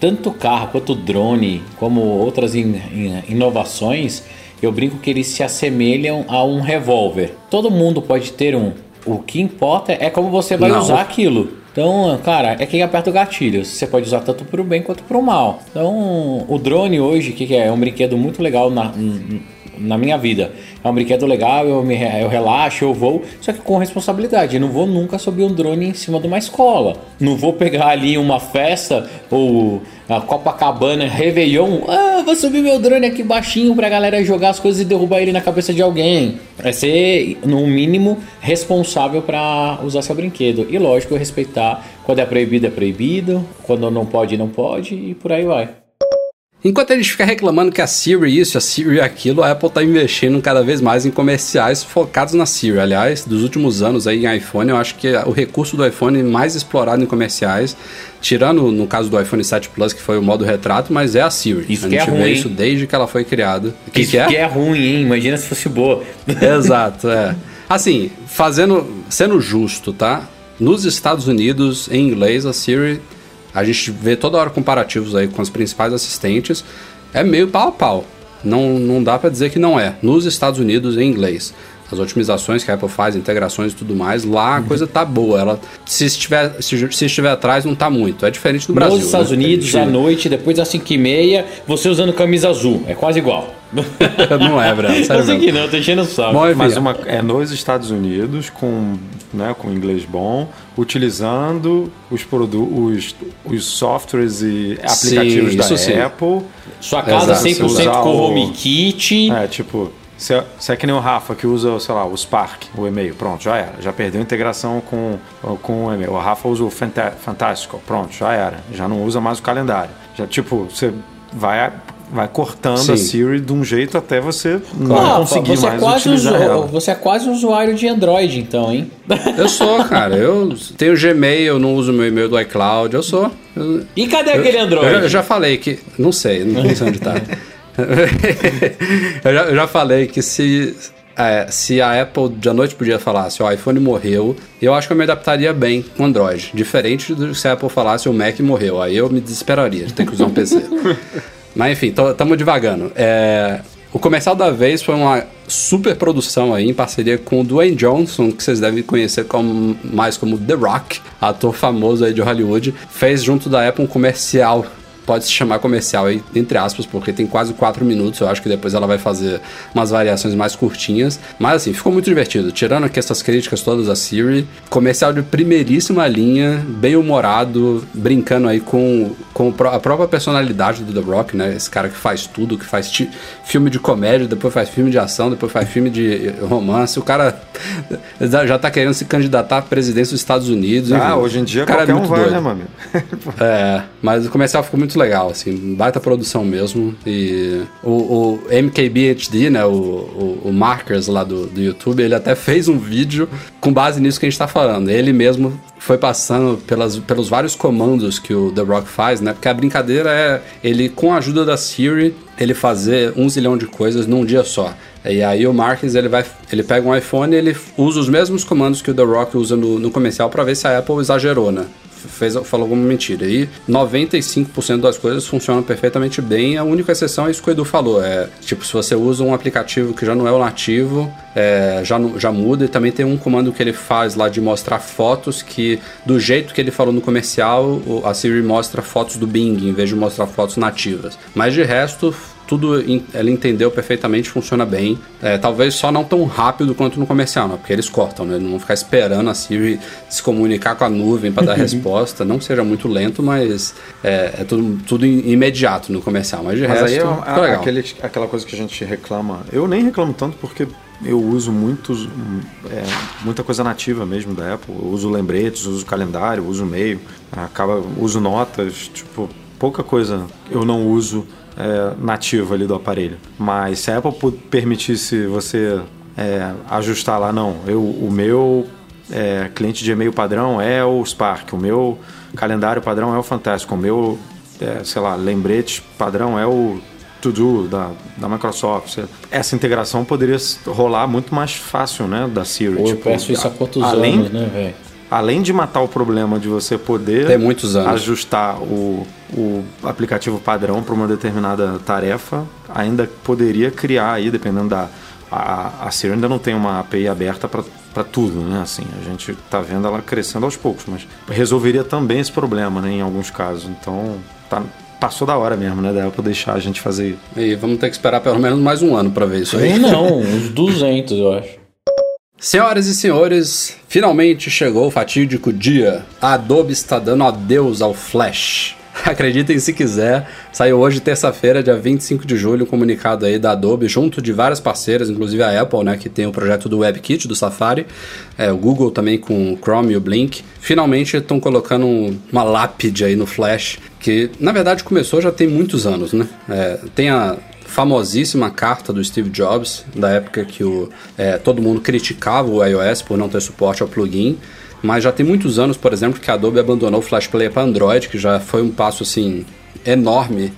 Tanto o carro quanto o drone, como outras in, in, inovações, eu brinco que eles se assemelham a um revólver. Todo mundo pode ter um. O que importa é como você vai Não. usar aquilo. Então, cara, é quem aperta o gatilho. Você pode usar tanto para o bem quanto para o mal. Então, o drone hoje, que é? É um brinquedo muito legal na, na minha vida. É um brinquedo legal, eu, me, eu relaxo, eu vou, só que com responsabilidade. Eu não vou nunca subir um drone em cima de uma escola. Não vou pegar ali uma festa ou a Copacabana, Réveillon. Ah, vou subir meu drone aqui baixinho pra galera jogar as coisas e derrubar ele na cabeça de alguém. É ser, no mínimo, responsável para usar seu brinquedo. E lógico, respeitar quando é proibido, é proibido, quando não pode, não pode, e por aí vai. Enquanto a gente fica reclamando que a Siri isso, a Siri aquilo, a Apple tá investindo cada vez mais em comerciais focados na Siri. Aliás, dos últimos anos aí em iPhone, eu acho que o recurso do iPhone mais explorado em comerciais, tirando no caso do iPhone 7 Plus, que foi o modo retrato, mas é a Siri. Isso a que gente é vê ruim, isso hein? desde que ela foi criada. Que, Isso que é? que é ruim, hein? Imagina se fosse boa. [LAUGHS] Exato, é. Assim, fazendo, sendo justo, tá? Nos Estados Unidos, em inglês, a Siri, a gente vê toda hora comparativos aí com os principais assistentes, é meio pau a pau. Não, não dá pra dizer que não é. Nos Estados Unidos, em inglês. As otimizações que a Apple faz, integrações e tudo mais, lá a coisa tá boa. Ela, se, estiver, se, se estiver atrás, não tá muito. É diferente do Brasil. Nos Estados né? Unidos, à noite, depois das 5 e meia, você usando camisa azul. É quase igual. [LAUGHS] não é, Breno. Sério sei mesmo. que não, tô enchendo o saco. Mas uma, é nos Estados Unidos, com, né, com inglês bom, utilizando os, os, os softwares e aplicativos Sim, da sim. Apple. Sua casa Exato, 100% usar com o- home kit. É, tipo, se é, se é que nem o Rafa que usa, sei lá, o Spark, o e-mail, pronto, já era. Já perdeu a integração com, com o e-mail. O Rafa usa o Fantástico, pronto, já era. Já não usa mais o calendário. Já, tipo, você vai, vai cortando Sim. a Siri de um jeito até você não Ah, conseguir você, é mais quase utilizar usu- ela. você é quase usuário de Android, então, hein? Eu sou, cara. Eu tenho Gmail, eu não uso meu e-mail do iCloud. Eu sou. Eu- E cadê aquele Eu Android? já, eu já falei que. Não sei, não sei onde tá. [LAUGHS] eu, já, eu já falei que se. é, se a Apple de à noite podia falar se o iPhone morreu, eu acho que eu me adaptaria bem com Android. Diferente do se a Apple falasse o Mac morreu. Aí eu me desesperaria de ter que usar um PC. Mas enfim, estamos divagando. É, o comercial da vez foi uma super produção aí, em parceria com o Dwayne Johnson, que vocês devem conhecer como, mais como The Rock, ator famoso aí de Hollywood. Fez junto da Apple um comercial. Pode se chamar comercial aí, entre aspas, porque tem quase 4 minutos. Eu acho que depois ela vai fazer umas variações mais curtinhas. Mas assim, ficou muito divertido. Tirando aqui essas críticas todas a Siri, comercial de primeiríssima linha, bem humorado, brincando aí com, com a própria personalidade do The Rock, né? Esse cara que faz tudo, que faz filme de comédia, depois faz filme de ação, depois faz filme de romance. O cara [LAUGHS] já tá querendo se candidatar à presidência dos Estados Unidos. Ah, enfim. hoje em dia O cara é qualquer um muito vai, doido. né, mano? [LAUGHS] É, mas o comercial ficou muito legal, assim, baita produção mesmo. E o, o MKBHD, né, o, o, o Markers lá do, do YouTube, ele até fez um vídeo com base nisso que a gente tá falando. Ele mesmo foi passando pelas, pelos vários comandos que o The Rock faz, né? Porque a brincadeira é ele, com a ajuda da Siri, ele fazer um zilhão de coisas num dia só. E aí o Marques ele vai, ele pega um iPhone ele usa os mesmos comandos que o The Rock usa no, no comercial para ver se a Apple exagerou, né? Fez, falou alguma mentira. E 95% das coisas funcionam perfeitamente bem. A única exceção é isso que o Edu falou. É tipo, se você usa um aplicativo que já não é o nativo, é, já, já muda. E também tem um comando que ele faz lá de mostrar fotos que, do jeito que ele falou no comercial, a Siri mostra fotos do Bing em vez de mostrar fotos nativas. Mas de resto, tudo ela entendeu perfeitamente, funciona bem. É, talvez só não tão rápido quanto no comercial, né? Porque eles cortam, né? Não vão ficar esperando a Siri se comunicar com a nuvem para dar [LAUGHS] resposta. Não seja muito lento, mas é, é tudo, tudo im- imediato no comercial. Mas de Mas resto, aí é legal. aquele, aquela coisa que a gente reclama. Eu nem reclamo tanto porque eu uso muitos, hum, é, muita coisa nativa mesmo da Apple. Eu uso lembretes, uso calendário, uso e-mail, acaba, uso notas, tipo, pouca coisa eu não uso é, nativo ali do aparelho. Mas se a Apple permitisse você é, ajustar lá, não, eu, o meu é, cliente de e-mail padrão é o Spark, o meu calendário padrão é o Fantástico, o meu, é, sei lá, lembrete padrão é o To-Do da, da Microsoft. Essa integração poderia rolar muito mais fácil, né, da Siri. Pô, eu Tipo, peço isso há quantos além, anos, né, velho? Além de matar o problema de você poder Tem muitos anos. ajustar o, o aplicativo padrão para uma determinada tarefa, ainda poderia criar aí, dependendo da. A, a Siri ainda não tem uma API aberta para tudo, né? Assim, a gente tá vendo ela crescendo aos poucos, mas resolveria também esse problema, né? Em alguns casos. Então, tá, passou da hora mesmo, né? Da Apple deixar a gente fazer isso. E vamos ter que esperar pelo menos mais um ano pra ver isso aí. Um não, [LAUGHS] uns 200, eu acho. Senhoras e senhores, finalmente chegou o fatídico dia. A Adobe está dando adeus ao Flash. [LAUGHS] Acreditem se quiser, saiu hoje, terça-feira, dia 25 de julho, um comunicado aí da Adobe, junto de várias parceiras, inclusive a Apple, né, que tem o projeto do WebKit, do Safari, é, o Google também com o Chrome e o Blink. Finalmente estão colocando um- uma lápide aí no Flash, que na verdade começou já tem muitos anos, né? É, tem a famosíssima carta do Steve Jobs, da época que o, é, todo mundo criticava o iOS por não ter suporte ao plugin. Mas já tem muitos anos, por exemplo, que a Adobe abandonou o Flash Player para Android, que já foi um passo assim enorme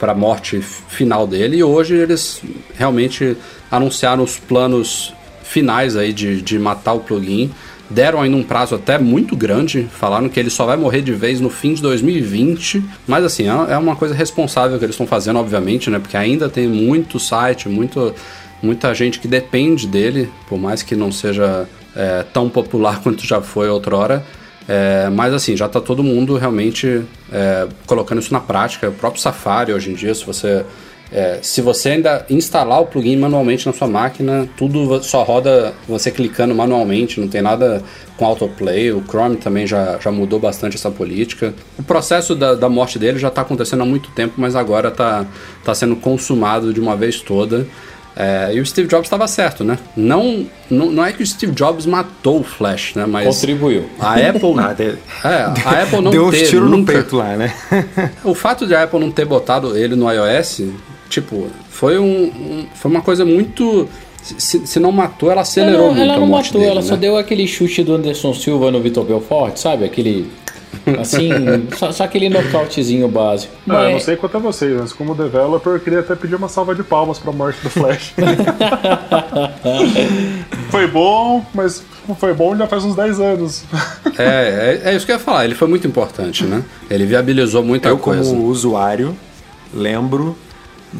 para a morte final dele. E hoje eles realmente anunciaram os planos finais aí de, de matar o plugin. Deram ainda um prazo até muito grande, falaram que ele só vai morrer de vez no fim de 2020, mas assim, é é uma coisa responsável que eles estão fazendo, obviamente, né? Porque ainda tem muito site, muito, muita gente que depende dele, por mais que não seja é, tão popular [LAUGHS] quanto já foi outrora. É, mas assim, já está todo mundo realmente é, colocando isso na prática. O próprio Safari hoje em dia, se você é, se você ainda instalar o plugin manualmente na sua máquina, tudo só roda você clicando manualmente, não tem nada com autoplay. O Chrome também já, já mudou bastante essa política. O processo da, da morte dele já está acontecendo há muito tempo, mas agora está tá sendo consumado de uma vez toda. É, e o Steve Jobs estava certo, né? Não, não, não é que o Steve Jobs matou o Flash, né? Mas Contribuiu. a Apple, [LAUGHS] Ah, de- é, a Apple não Deu ter tiros no nunca- peito lá, né? [LAUGHS] o fato de a Apple não ter botado ele no iOS, tipo, foi, um, um- foi uma coisa muito. Se, se não matou, ela acelerou ela, muito ela a não morte matou, dele, ela né? só deu aquele chute do Anderson Silva no Vitor Belfort, sabe? Aquele. [LAUGHS] Assim, só, só aquele nocautezinho básico. Não, eu não Mas- sei quanto a vocês, mas como developer eu queria até pedir uma salva de palmas pra morte do Flash. [LAUGHS] foi bom, mas foi bom já faz uns 10 anos. É, é, é isso que eu ia falar, ele foi muito importante, né? Ele viabilizou muita Eu, como coisa. usuário, lembro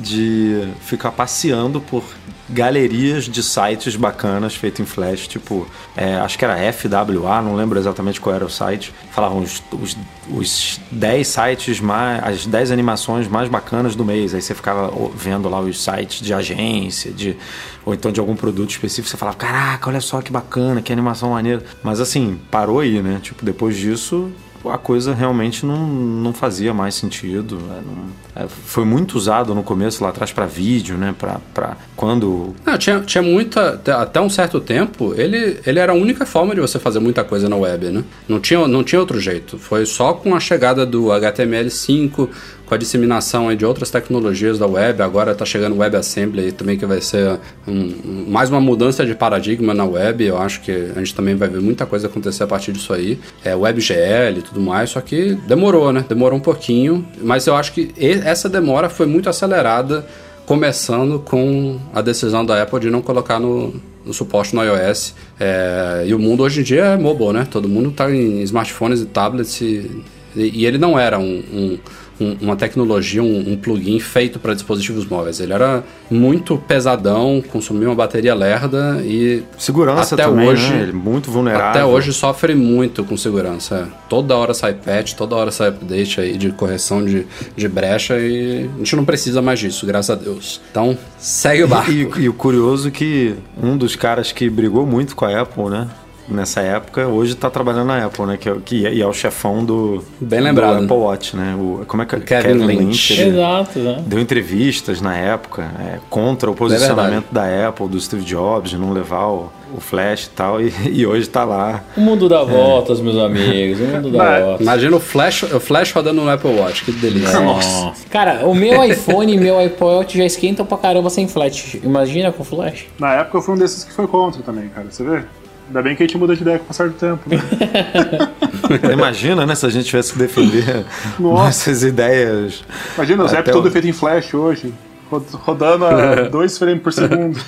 de ficar passeando por galerias de sites bacanas feitos em Flash, tipo, é, acho que era FWA, não lembro exatamente qual era o site. Falavam os, os, os 10 sites mais. as 10 animações mais bacanas do mês. Aí você ficava vendo lá os sites de agência, de. Ou então de algum produto específico, você falava, caraca, olha só que bacana, que animação maneira. Mas assim, parou aí, né? Tipo, depois disso, a coisa realmente não, não fazia mais sentido. né? Não- é, foi muito usado no começo lá atrás para vídeo, né? Pra, pra quando. Não, tinha, tinha muita. até- Até um certo tempo, ele, ele era a única forma de você fazer muita coisa na web, né? Não tinha, não tinha outro jeito. Foi só com a chegada do HTML5, com a disseminação de outras tecnologias da web. Agora tá chegando o WebAssembly também, que vai ser um- mais uma mudança de paradigma na web. Eu acho que a gente também vai ver muita coisa acontecer a partir disso aí. É, WebGL e tudo mais, só que demorou, né? Demorou um pouquinho. Mas eu acho que essa demora foi muito acelerada começando com a decisão da Apple de não colocar no, no suporte no iOS. É, e o mundo hoje em dia é mobile, né? Todo mundo está em smartphones e tablets e- e ele não era um- um- um- uma tecnologia, um, um plugin feito para dispositivos móveis. Ele era muito pesadão, consumia uma bateria lerda e Segurança até também, hoje, né? Ele é muito vulnerável. até hoje sofre muito com segurança. é. Toda hora sai patch, toda hora sai update aí de correção de, de brecha e a gente não precisa mais disso, graças a Deus. Então, segue o barco. E, e o curioso é que um dos caras que brigou muito com a Apple, né? Nessa época, hoje tá trabalhando na Apple, né? Que, é- que é, e é o chefão do, Bem do lembrado. Apple Watch, né? O, como é que é? Kevin Lynch. ele Exato, né? Deu entrevistas na época é, contra o verdade. posicionamento da Apple, do Steve Jobs, de não levar o, o Flash e tal, e, [LAUGHS] e hoje tá lá. O mundo dá voltas, meus amigos. O mundo dá Mas- voltas. Imagina o Flash, o Flash rodando no Apple Watch, que delícia. Nossa. Cara, o meu iPhone e meu Apple Watch já esquentam pra caramba sem flash. Imagina com flash. Na época eu fui um desses que foi contra também, cara. Você vê? Ainda bem que a gente muda de ideia com o passar do tempo. Né? [LAUGHS] Imagina, né, se a gente tivesse que defender [LAUGHS] Nossa. nossas ideias. Imagina, o Até Zap o- todo feito em flash hoje. rod- Rodando a [LAUGHS] 2 frames por segundo.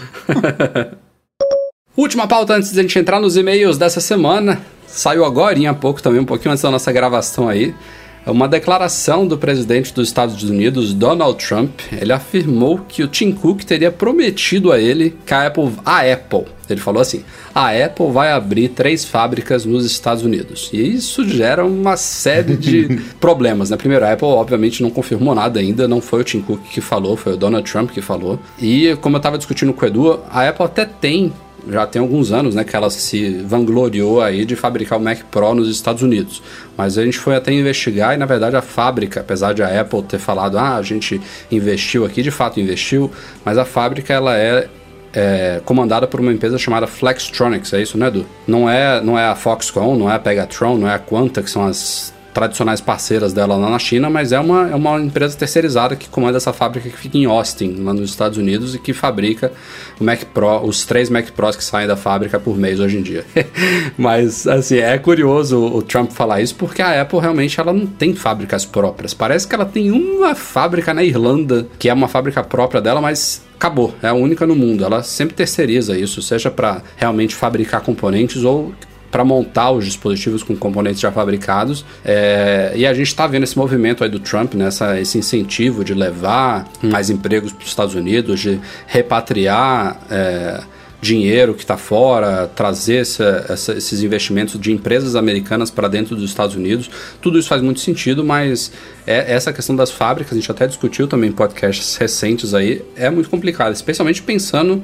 Última pauta antes de a gente entrar nos e-mails dessa semana. Saiu agora há pouco também, um pouquinho antes da nossa gravação aí. É uma declaração do presidente dos Estados Unidos, Donald Trump. Ele afirmou que o Tim Cook teria prometido a ele que a Apple, a Apple, ele falou assim: a Apple vai abrir três fábricas nos Estados Unidos. E isso gera uma série de [LAUGHS] problemas, né? Primeiro, a Apple obviamente não confirmou nada ainda, não foi o Tim Cook que falou, foi o Donald Trump que falou. E como eu estava discutindo com o Edu, a Apple até tem já tem alguns anos, né, que ela se vangloriou aí de fabricar o Mac Pro nos Estados Unidos. Mas a gente foi até investigar e na verdade a fábrica, apesar de a Apple ter falado, ah, a gente investiu aqui, de fato investiu, mas a fábrica ela é é, comandada por uma empresa chamada Flextronics, é isso, né, Edu? Não é, não é a Foxconn, não é a Pegatron, não é a Quanta, que são as tradicionais parceiras dela lá na China, mas é uma, é uma empresa terceirizada que comanda essa fábrica que fica em Austin, lá nos Estados Unidos, e que fabrica o Mac Pro, os três Mac Pros que saem da fábrica por mês hoje em dia. [LAUGHS] mas, assim, é curioso o Trump falar isso, porque a Apple realmente ela não tem fábricas próprias. Parece que ela tem uma fábrica na Irlanda, que é uma fábrica própria dela, mas acabou, é a única no mundo. Ela sempre terceiriza isso, seja para realmente fabricar componentes ou para montar os dispositivos com componentes já fabricados. É, e a gente está vendo esse movimento aí do Trump, nessa, esse incentivo de levar mais empregos para os Estados Unidos, de repatriar. É, dinheiro que está fora, trazer essa, essa, esses investimentos de empresas americanas para dentro dos Estados Unidos. Tudo isso faz muito sentido, mas é, essa questão das fábricas, a gente até discutiu também em podcasts recentes aí, é muito complicado, especialmente pensando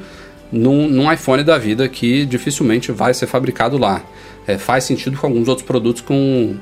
num, num iPhone da vida que dificilmente vai ser fabricado lá. É, faz sentido com alguns outros produtos com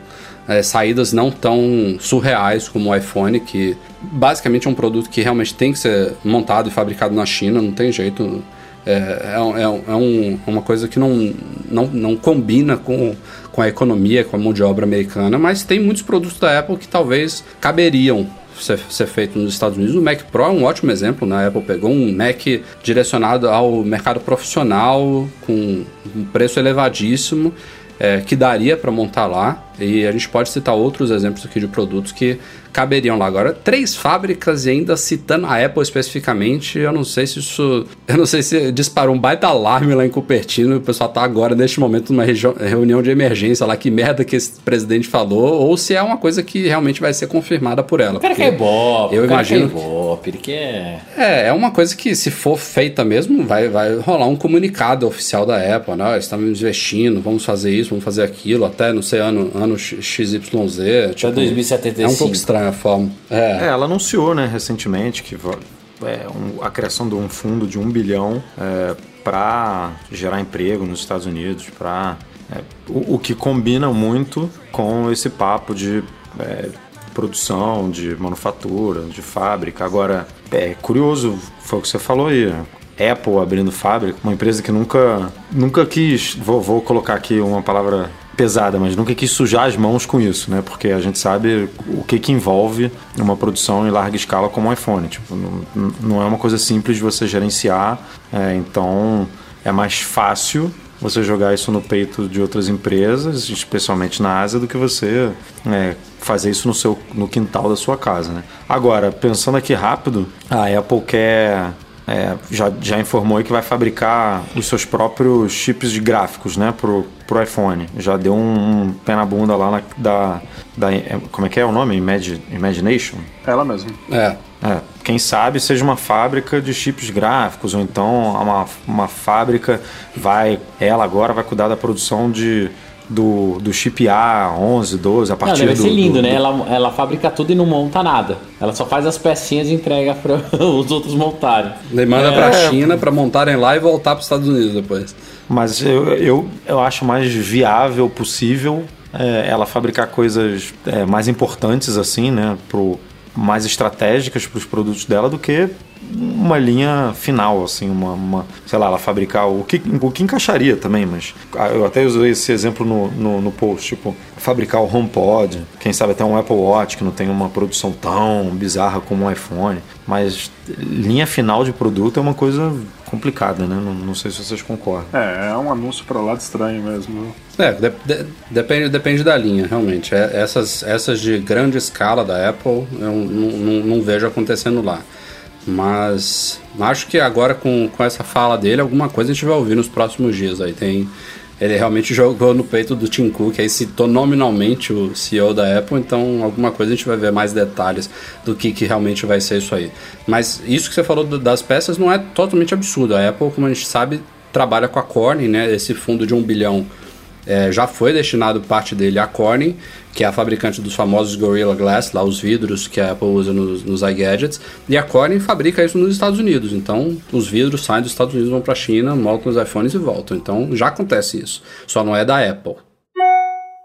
é, saídas não tão surreais como o iPhone, que basicamente é um produto que realmente tem que ser montado e fabricado na China, não tem jeito. É, é, é é um- uma coisa que não, não, não combina com, com a economia, com a mão de obra americana, mas tem muitos produtos da Apple que talvez caberiam ser, ser feito nos Estados Unidos. O Mac Pro é um ótimo exemplo, né? A Apple pegou um Mac direcionado ao mercado profissional, com um preço elevadíssimo, é, que daria para montar lá. E a gente pode citar outros exemplos aqui de produtos que caberiam lá. Agora, três fábricas e ainda citando a Apple especificamente, eu não sei se isso. Eu não sei se disparou um baita alarme lá em Cupertino e o pessoal tá agora, neste momento, numa reunião de emergência lá, que merda que esse presidente falou, ou se é uma coisa que realmente vai ser confirmada por ela. Cara porque quer ibope, eu imagino ibope, ele quer... é, é uma coisa que, se for feita mesmo, vai, vai rolar um comunicado oficial da Apple, né? Estamos investindo, vamos fazer isso, vamos fazer aquilo, até, não sei, ano, ano XYZ. Até tipo, 2075. É um pouco estranha forma. É, É, ela anunciou, né, recentemente que é, um- a criação de um fundo de um bilhão para gerar emprego nos Estados Unidos, para o, o que combina muito com esse papo de é, produção, de manufatura, de fábrica. Agora, é curioso, foi o que você falou aí. Apple abrindo fábrica, uma empresa que nunca, nunca quis, vou, vou colocar aqui uma palavra pesada, mas nunca quis sujar as mãos com isso, né? Porque a gente sabe o que, que envolve uma produção em larga escala como o iPhone. Tipo, não, não é uma coisa simples de você gerenciar, é, então é mais fácil você jogar isso no peito de outras empresas, especialmente na Ásia, do que você é, fazer isso no, seu, no quintal da sua casa, né? Agora, pensando aqui rápido, a Apple quer é, já, já informou aí que vai fabricar os seus próprios chips de gráficos, né, pro, pro iPhone. Já deu um, um pé na bunda lá na, da, da. é, Como é que é o nome? Imagi- Imagination? Ela mesmo. é. É, quem sabe seja uma fábrica de chips gráficos, ou então uma, uma fábrica vai. Ela agora vai cuidar da produção de do, do chip A11, 12, a Não, partir deve do. ser lindo, do- né? do- Ela, ela fabrica tudo e não monta nada. Ela só faz as pecinhas e entrega para [LAUGHS] os outros montarem. Ele manda É. pra China pra montarem lá e voltar pros Estados Unidos depois. Mas eu, eu, eu acho mais viável possível é, ela fabricar coisas é, mais importantes, assim, né? Pro, mais estratégicas para os produtos dela do que uma linha final, assim, uma, uma- sei lá, ela fabricar o que, o que encaixaria também, mas eu até usei esse exemplo no, no, no post, tipo, fabricar o HomePod, quem sabe até um Apple Watch que não tem uma produção tão bizarra como um iPhone, mas linha final de produto é uma coisa complicada, né? Não, não sei se vocês concordam. É, é um anúncio pra lá de estranho mesmo. É, de- de- depende, depende da linha, realmente. É, essas, essas de grande escala da Apple, eu não, não- não vejo acontecendo lá. Mas acho que agora com, com essa fala dele, alguma coisa a gente vai ouvir nos próximos dias. Aí tem. Ele realmente jogou no peito do Tim Cook, aí citou nominalmente o CEO da Apple, então alguma coisa a gente vai ver mais detalhes do que, que realmente vai ser isso aí. Mas isso que você falou das peças não é totalmente absurdo. A Apple, como a gente sabe, trabalha com a Corning, né? Esse fundo de um bilhão é, já foi destinado parte dele à Corning, que é a fabricante dos famosos Gorilla Glass, lá os vidros que a Apple usa nos, nos iGadgets, e a Corning fabrica isso nos Estados Unidos. Então, os vidros saem dos Estados Unidos, vão para a China, montam os iPhones e voltam. Então, já acontece isso. Só não é da Apple.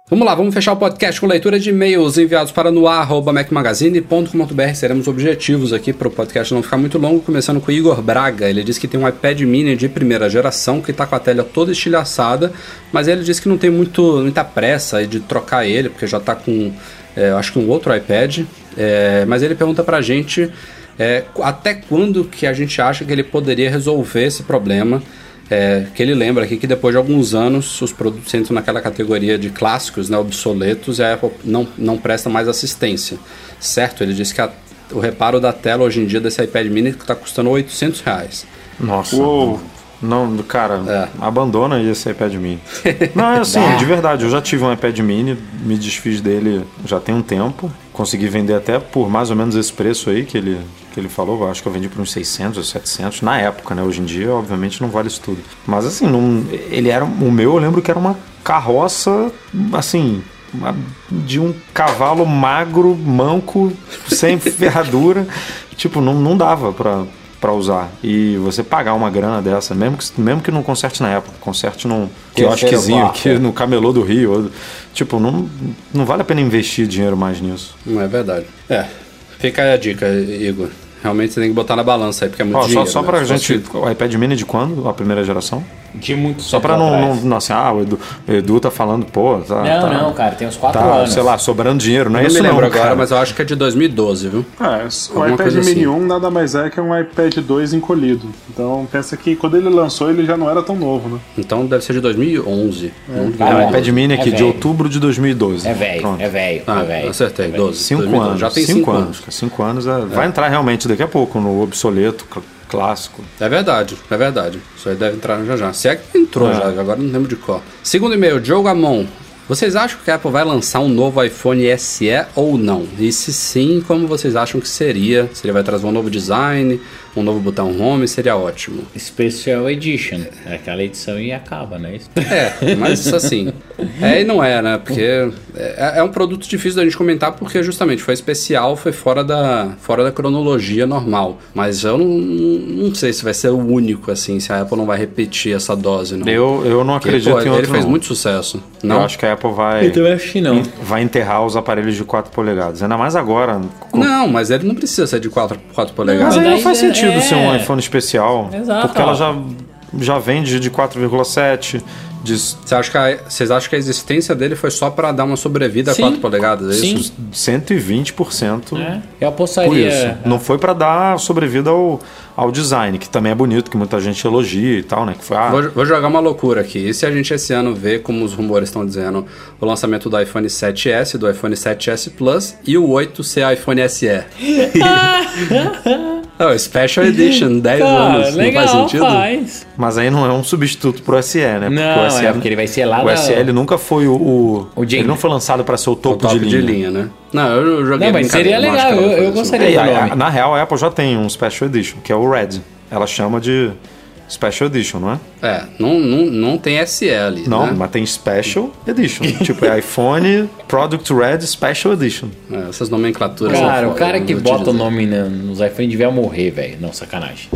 Vamos lá, vamos fechar o podcast com leitura de e-mails enviados para noar.mecmagazine.com.br. Seremos objetivos aqui para o podcast não ficar muito longo, começando com o Igor Braga. Ele diz que tem um iPad mini de primeira geração que está com a tela toda estilhaçada, mas ele diz que não tem muito, muita pressa de trocar ele, porque já está com, é, acho que um outro iPad. É, mas ele pergunta para a gente é, até quando que a gente acha que ele poderia resolver esse problema. É, que ele lembra aqui que depois de alguns anos os produtos entram naquela categoria de clássicos, né, obsoletos, e a Apple não, não presta mais assistência. Certo? Ele disse que a- o reparo da tela hoje em dia desse iPad mini está custando 800 reais. Nossa. Uou. Não, cara, É. abandona esse iPad mini. [LAUGHS] Não, é assim, de verdade, eu já tive um iPad mini, me desfiz dele já tem um tempo. Consegui vender até por mais ou menos esse preço aí que ele, que ele falou. Acho que eu vendi por uns 600 ou 700 na época, né? Hoje em dia, obviamente, não vale isso tudo. Mas assim, não, ele era. O meu, eu lembro que era uma carroça, assim. de um cavalo magro, manco, sem [LAUGHS] ferradura. Tipo, não, não dava pra, pra usar. E você pagar uma grana dessa, mesmo que, mesmo que não conserte na época, conserte num quiosquezinho aqui é. no camelô do Rio. Tipo, não, não vale a pena investir dinheiro mais nisso. Não é verdade. É, fica aí a dica, Igor. Realmente você tem que botar na balança aí, porque é muito só, dinheiro. só né? pra Se gente. fosse- O iPad mini de quando? A primeira geração? De muito Só pra não, atrás. não, não assim, ah, o Edu, Edu tá falando, pô, tá. Não, tá, não, cara, tem uns 4 Tá, anos. sei lá, sobrando dinheiro, não é Eu não isso me lembro não, agora, cara. mas eu acho que é de 2012, viu? É, o Alguma iPad Mini assim. 1 nada mais é que um iPad 2 encolhido. Então pensa que quando ele lançou ele já não era tão novo, né? Então deve ser de 2011. não de Ah, É, o 2012. iPad mini aqui É de outubro de 2012. É velho, é velho, Ah, é velho. acertei, É velho. 12. Cinco 2012. anos. Já tem cinco, 5 anos. anos. cara. Cinco anos é- vai entrar realmente daqui a pouco no obsoleto clássico. É verdade, é verdade. Isso aí deve entrar já já. Se é que entrou É. já, agora não lembro de qual. Segundo e-mail, Joe Gamon. Vocês acham que a Apple vai lançar um novo iPhone SE ou não? E se sim, como vocês acham que seria? Se ele vai trazer um novo design, um novo botão home, seria ótimo. Special Edition. É aquela edição e acaba, né? Isso. É, mas assim. É e não é, né? Porque é, é um produto difícil da gente comentar porque justamente foi especial, foi fora da, fora da cronologia normal. Mas eu não, não sei se vai ser o único, assim, se a Apple não vai repetir essa dose, não. Eu, eu não Porque, acredito pô, em ele outro fez não. muito sucesso. Eu Não? acho que a Apple vai, Então eu acho que não. vai enterrar os aparelhos de 4 polegadas. Ainda mais agora. com- Não, mas ele não precisa ser de 4, 4 Mas polegadas. aí não faz é- sentido é. ser um iPhone especial. Exato. Porque ela já, já vende de 4,7. De Você acha que a- vocês acham que a existência dele foi só pra dar uma sobrevida Sim. a 4 polegadas? É Sim. isso? 120% É, eu por isso. apostaria. Não foi pra dar sobrevida ao, ao design, que também é bonito, que muita gente elogia e tal, né? Que foi, ah, Vou, vou jogar uma loucura aqui. E se a gente esse ano vê, como os rumores estão dizendo, o lançamento do iPhone 7S, do iPhone 7S Plus e o 8 ser iPhone SE? [LAUGHS] [LAUGHS] [LAUGHS] oh, Special Edition, [LAUGHS] 10 anos. não faz sentido? faz. Mas aí não é um substituto pro SE, né? Porque Não, o SE, é porque ele vai ser lá O da- SE ele nunca foi o. o, O ele não foi lançado pra ser o O topo, top de linha. né? Não, eu joguei Não, mas seria legal, eu- eu gostaria. É, a- na real, a Apple já tem um Special Edition, que é o Red. Ela chama de, Special Edition, não é? É, não, não, não tem SL. Não, né? mas tem Special Edition. [LAUGHS] tipo, é iPhone Product Red Special Edition. É, essas nomenclaturas. Cara, o cara que bota o nome na- nos iPhone devia morrer, velho. Não, sacanagem.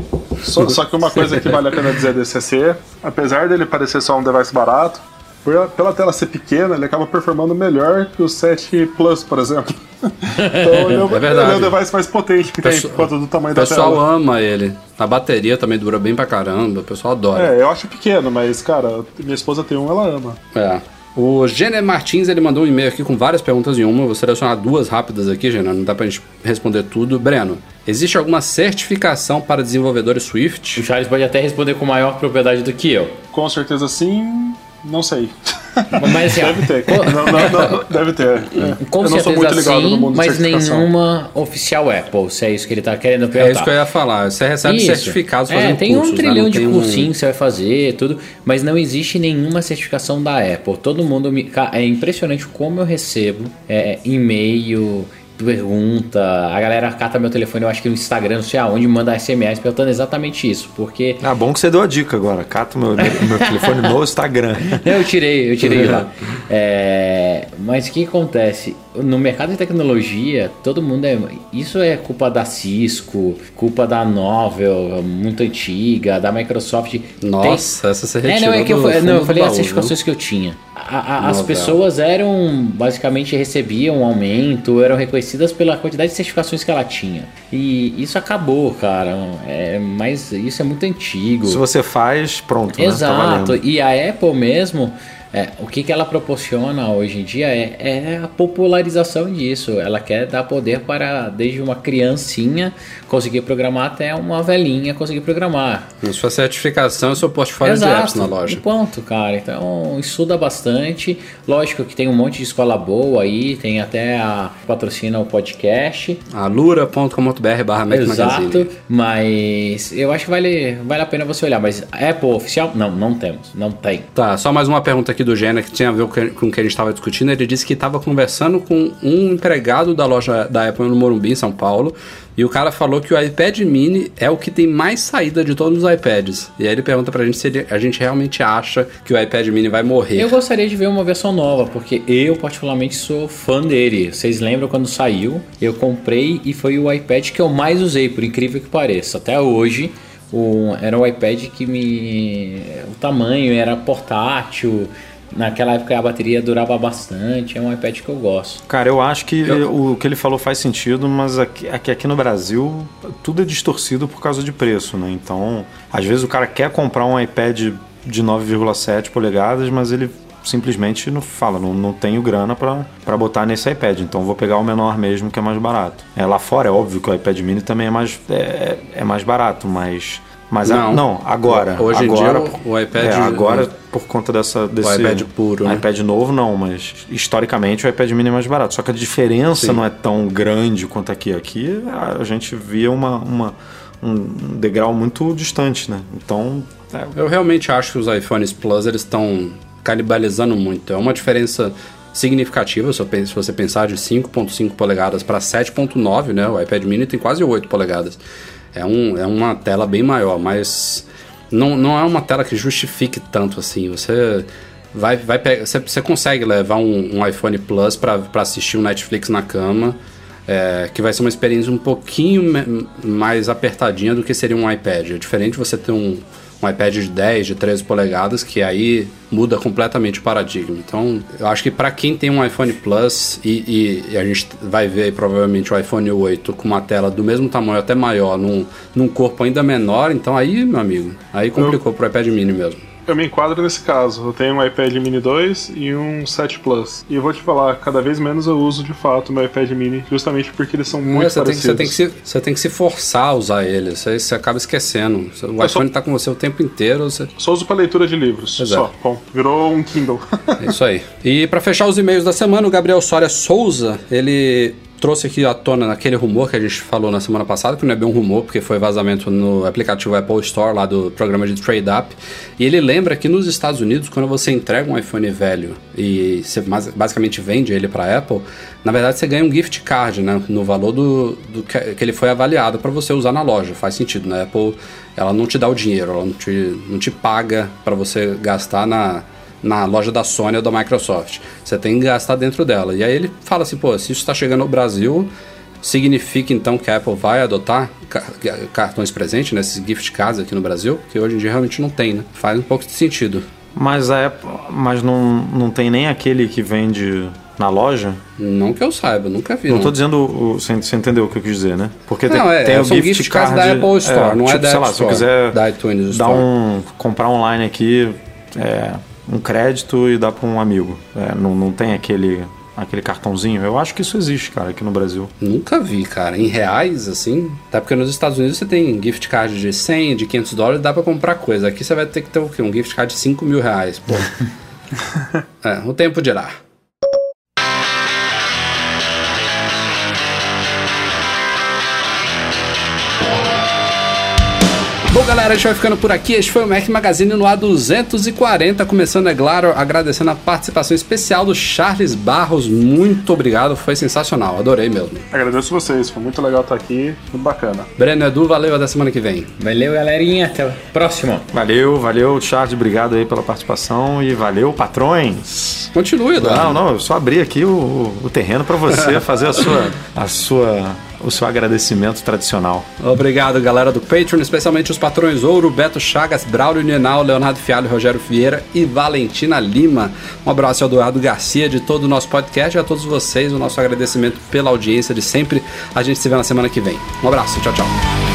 Só, só que uma coisa que vale a pena dizer desse CC, apesar dele parecer só um device barato, por- pela tela ser pequena, ele acaba performando melhor que o 7 Plus, por exemplo. Então ele [LAUGHS] é, o- É verdade. ele é o device mais potente que tem Pessoal- por conta do tamanho O da pessoal tela. ama ele. A bateria também dura bem pra caramba. O pessoal adora. É, eu acho pequeno, mas, cara, minha esposa tem um, ela ama. É. O Gêner Martins ele mandou um e-mail aqui com várias perguntas em uma. Eu vou selecionar duas rápidas aqui, Gêner. Não dá pra gente responder tudo. Breno, existe alguma certificação para desenvolvedores O Swift? Charles pode até responder com maior propriedade do que eu. Com certeza sim, não sei. Mas assim, Deve ter. Não, não, não, deve ter. É. com eu não sou certeza muito ligado no sim, mas nenhuma oficial Apple, se é isso que ele tá querendo perguntar. É isso que eu ia falar. Você recebe Isso. certificados é, fazendo tem cursos, um né? trilhão Não de um- cursinhos que você vai fazer, tudo, mas não existe nenhuma certificação da Apple. Todo mundo me. É impressionante como eu recebo é, e-mail, pergunta, a galera cata meu telefone, eu acho que no Instagram, não sei aonde, manda SMS perguntando exatamente isso, porque Ah, bom que você deu a dica agora. Cata o meu, meu telefone no Instagram. [LAUGHS] eu tirei, eu tirei lá. [LAUGHS] É, mas o que acontece? No mercado de tecnologia, todo mundo é. Isso é culpa da Cisco, culpa da Novel, muito antiga, da Microsoft. Tem- Nossa, essa você é, retirou não, é que eu, do fa- fundo não, eu falei as certificações que eu tinha. A- a- as pessoas eram, basicamente, recebiam um aumento, eram reconhecidas pela quantidade de certificações que ela tinha. E isso acabou, cara. É, mas isso é muito antigo. Se você faz, pronto. Né? Tá Exato. e a Apple mesmo, é, o que, que ela proporciona hoje em dia é, é a popularização disso. Ela quer dar poder para desde uma criancinha conseguir programar até uma velhinha conseguir programar. A sua certificação o seu portfólio de apps na loja. E ponto, cara. Então estuda bastante. Lógico que tem um monte de escola boa aí, tem até a patrocina o podcast. alura.com.br barra Exato, mas eu acho que vale, vale a pena você olhar. Mas Apple oficial? Não, não temos. Não tem. Tá, só mais uma pergunta aqui do Gêner que tinha a ver com com o que a gente estava discutindo. Ele disse que estava conversando com um empregado da loja da Apple no Morumbi, em São Paulo, e o cara falou que o iPad mini é o que tem mais saída de todos os iPads. E aí ele pergunta pra gente se ele- a gente realmente acha que o iPad mini vai morrer. Eu gostaria de ver uma versão nova, porque eu particularmente sou fã dele. Vocês lembram quando saiu? Eu comprei e foi o iPad que eu mais usei, por incrível que pareça. Até hoje, o- era um iPad que me. O tamanho era portátil. Naquela época a bateria durava bastante. É um iPad que eu gosto. Cara, eu acho que o que ele falou faz sentido, mas aqui, aqui, aqui no Brasil tudo é distorcido por causa de preço, né? Então, às vezes o cara quer comprar um iPad de 9,7 polegadas, mas ele simplesmente não fala, não, não tenho grana pra pra botar nesse iPad, então vou pegar o menor mesmo, que é mais barato. É, lá fora é óbvio que o iPad mini também é mais, é, é mais barato, mas... Mas a- Não. não, agora. Hoje em agora, dia, o- o iPad- é, agora, por conta dessa, desse. iPad puro, né? iPad novo não, mas historicamente o iPad mini é mais barato. Só que a diferença Sim. não é tão grande quanto aqui. Aqui a gente via uma, uma- um degrau muito distante, né? Então, é, Eu realmente acho que os iPhones Plus eles estão canibalizando muito. É uma diferença significativa se você pensar de 5.5 polegadas para 7.9, né? O iPad mini tem quase 8 polegadas. É, um, é uma tela bem maior, mas não, não é uma tela que justifique tanto assim. Você vai, vai pe- você, você consegue levar um, um iPhone Plus para assistir um Netflix na cama, é, que vai ser uma experiência um pouquinho mais apertadinha do que seria um iPad. É diferente você ter um, um iPad de 10, de 13 polegadas, que aí muda completamente o paradigma. Então, eu acho que para quem tem um iPhone Plus e, e- a gente vai ver provavelmente o iPhone 8 com uma tela do mesmo tamanho, até maior, num, num corpo ainda menor, então aí, meu amigo, aí complicou pro iPad mini mesmo. Eu me enquadro nesse caso. Eu tenho um iPad mini 2 e um 7 Plus. E eu vou te falar, cada vez menos eu uso de fato o meu iPad mini, justamente porque eles são muito É, você, tem, que- parecidos. você, tem que se, você tem que se forçar a usar ele, você, você acaba esquecendo. O Eu iPhone só- tá com você o tempo inteiro, você... Só uso pra leitura de livros. É. Só. Bom, virou um Kindle. É isso aí. E para fechar os e-mails da semana, o Gabriel Soria Souza, ele trouxe aqui à tona naquele rumor que a gente falou na semana passada, que não é bem um rumor, porque foi vazamento no aplicativo Apple Store, lá do programa de Trade Up. E ele lembra que nos Estados Unidos, quando você entrega um iPhone velho e você basicamente vende ele para Apple, na verdade você ganha um gift card, né? No valor do, do que, que ele foi avaliado para você usar na loja. Faz sentido, né? Apple, ela não te dá o dinheiro, ela não te, não te paga para você gastar na na loja da Sony ou da Microsoft. Você tem que gastar dentro dela. E aí ele fala assim, pô, se isso está chegando no Brasil, significa então que a Apple vai adotar cartões presentes nesses gift cards aqui no Brasil? Que hoje em dia realmente não tem, né? Faz um pouco de sentido. Mas a Apple, mas não, não tem nem aquele que vende na loja? Não que eu saiba, nunca vi. Não, não. tô dizendo, você, você entendeu o que eu quis dizer, né? Porque não, tem, é, tem o gift, gift card da Apple Store, é, não é tipo, é da sei Apple lá, Store, se eu quiser da iTunes dar Store. um comprar online aqui, é, um crédito e dá para um amigo. É, não, não tem aquele aquele cartãozinho. Eu acho que isso existe, cara, aqui no Brasil. Nunca vi, cara. Em reais, assim. Até porque nos Estados Unidos você tem gift card de 100, de 500 dólares, dá pra comprar coisa. Aqui você vai ter que ter o quê? Um gift card de 5 mil reais, pô. [LAUGHS] é, o tempo dirá. Bom, galera, a gente vai ficando por aqui. Este foi o Mac Magazine no A240. Começando, é claro, agradecendo a participação especial do Charles Barros. Muito obrigado, foi sensacional. Adorei mesmo. Agradeço vocês, foi muito legal estar aqui, muito bacana. Breno Edu, valeu até semana que vem. Valeu, galerinha. Até o próximo. Valeu, valeu, Charles. Obrigado aí pela participação e valeu, patrões. Continue, Eduardo. Não, não, eu só abri aqui o, o terreno para você [LAUGHS] fazer a sua, a sua o seu agradecimento tradicional. Obrigado, galera do Patreon, especialmente os patrões Ouro, Beto Chagas, Braulio Nenal, Leonardo Fialho, Rogério Vieira e Valentina Lima. Um abraço ao Eduardo Garcia de todo o nosso podcast e a todos vocês o nosso agradecimento pela audiência de sempre. A gente se vê na semana que vem. Um abraço, tchau, tchau.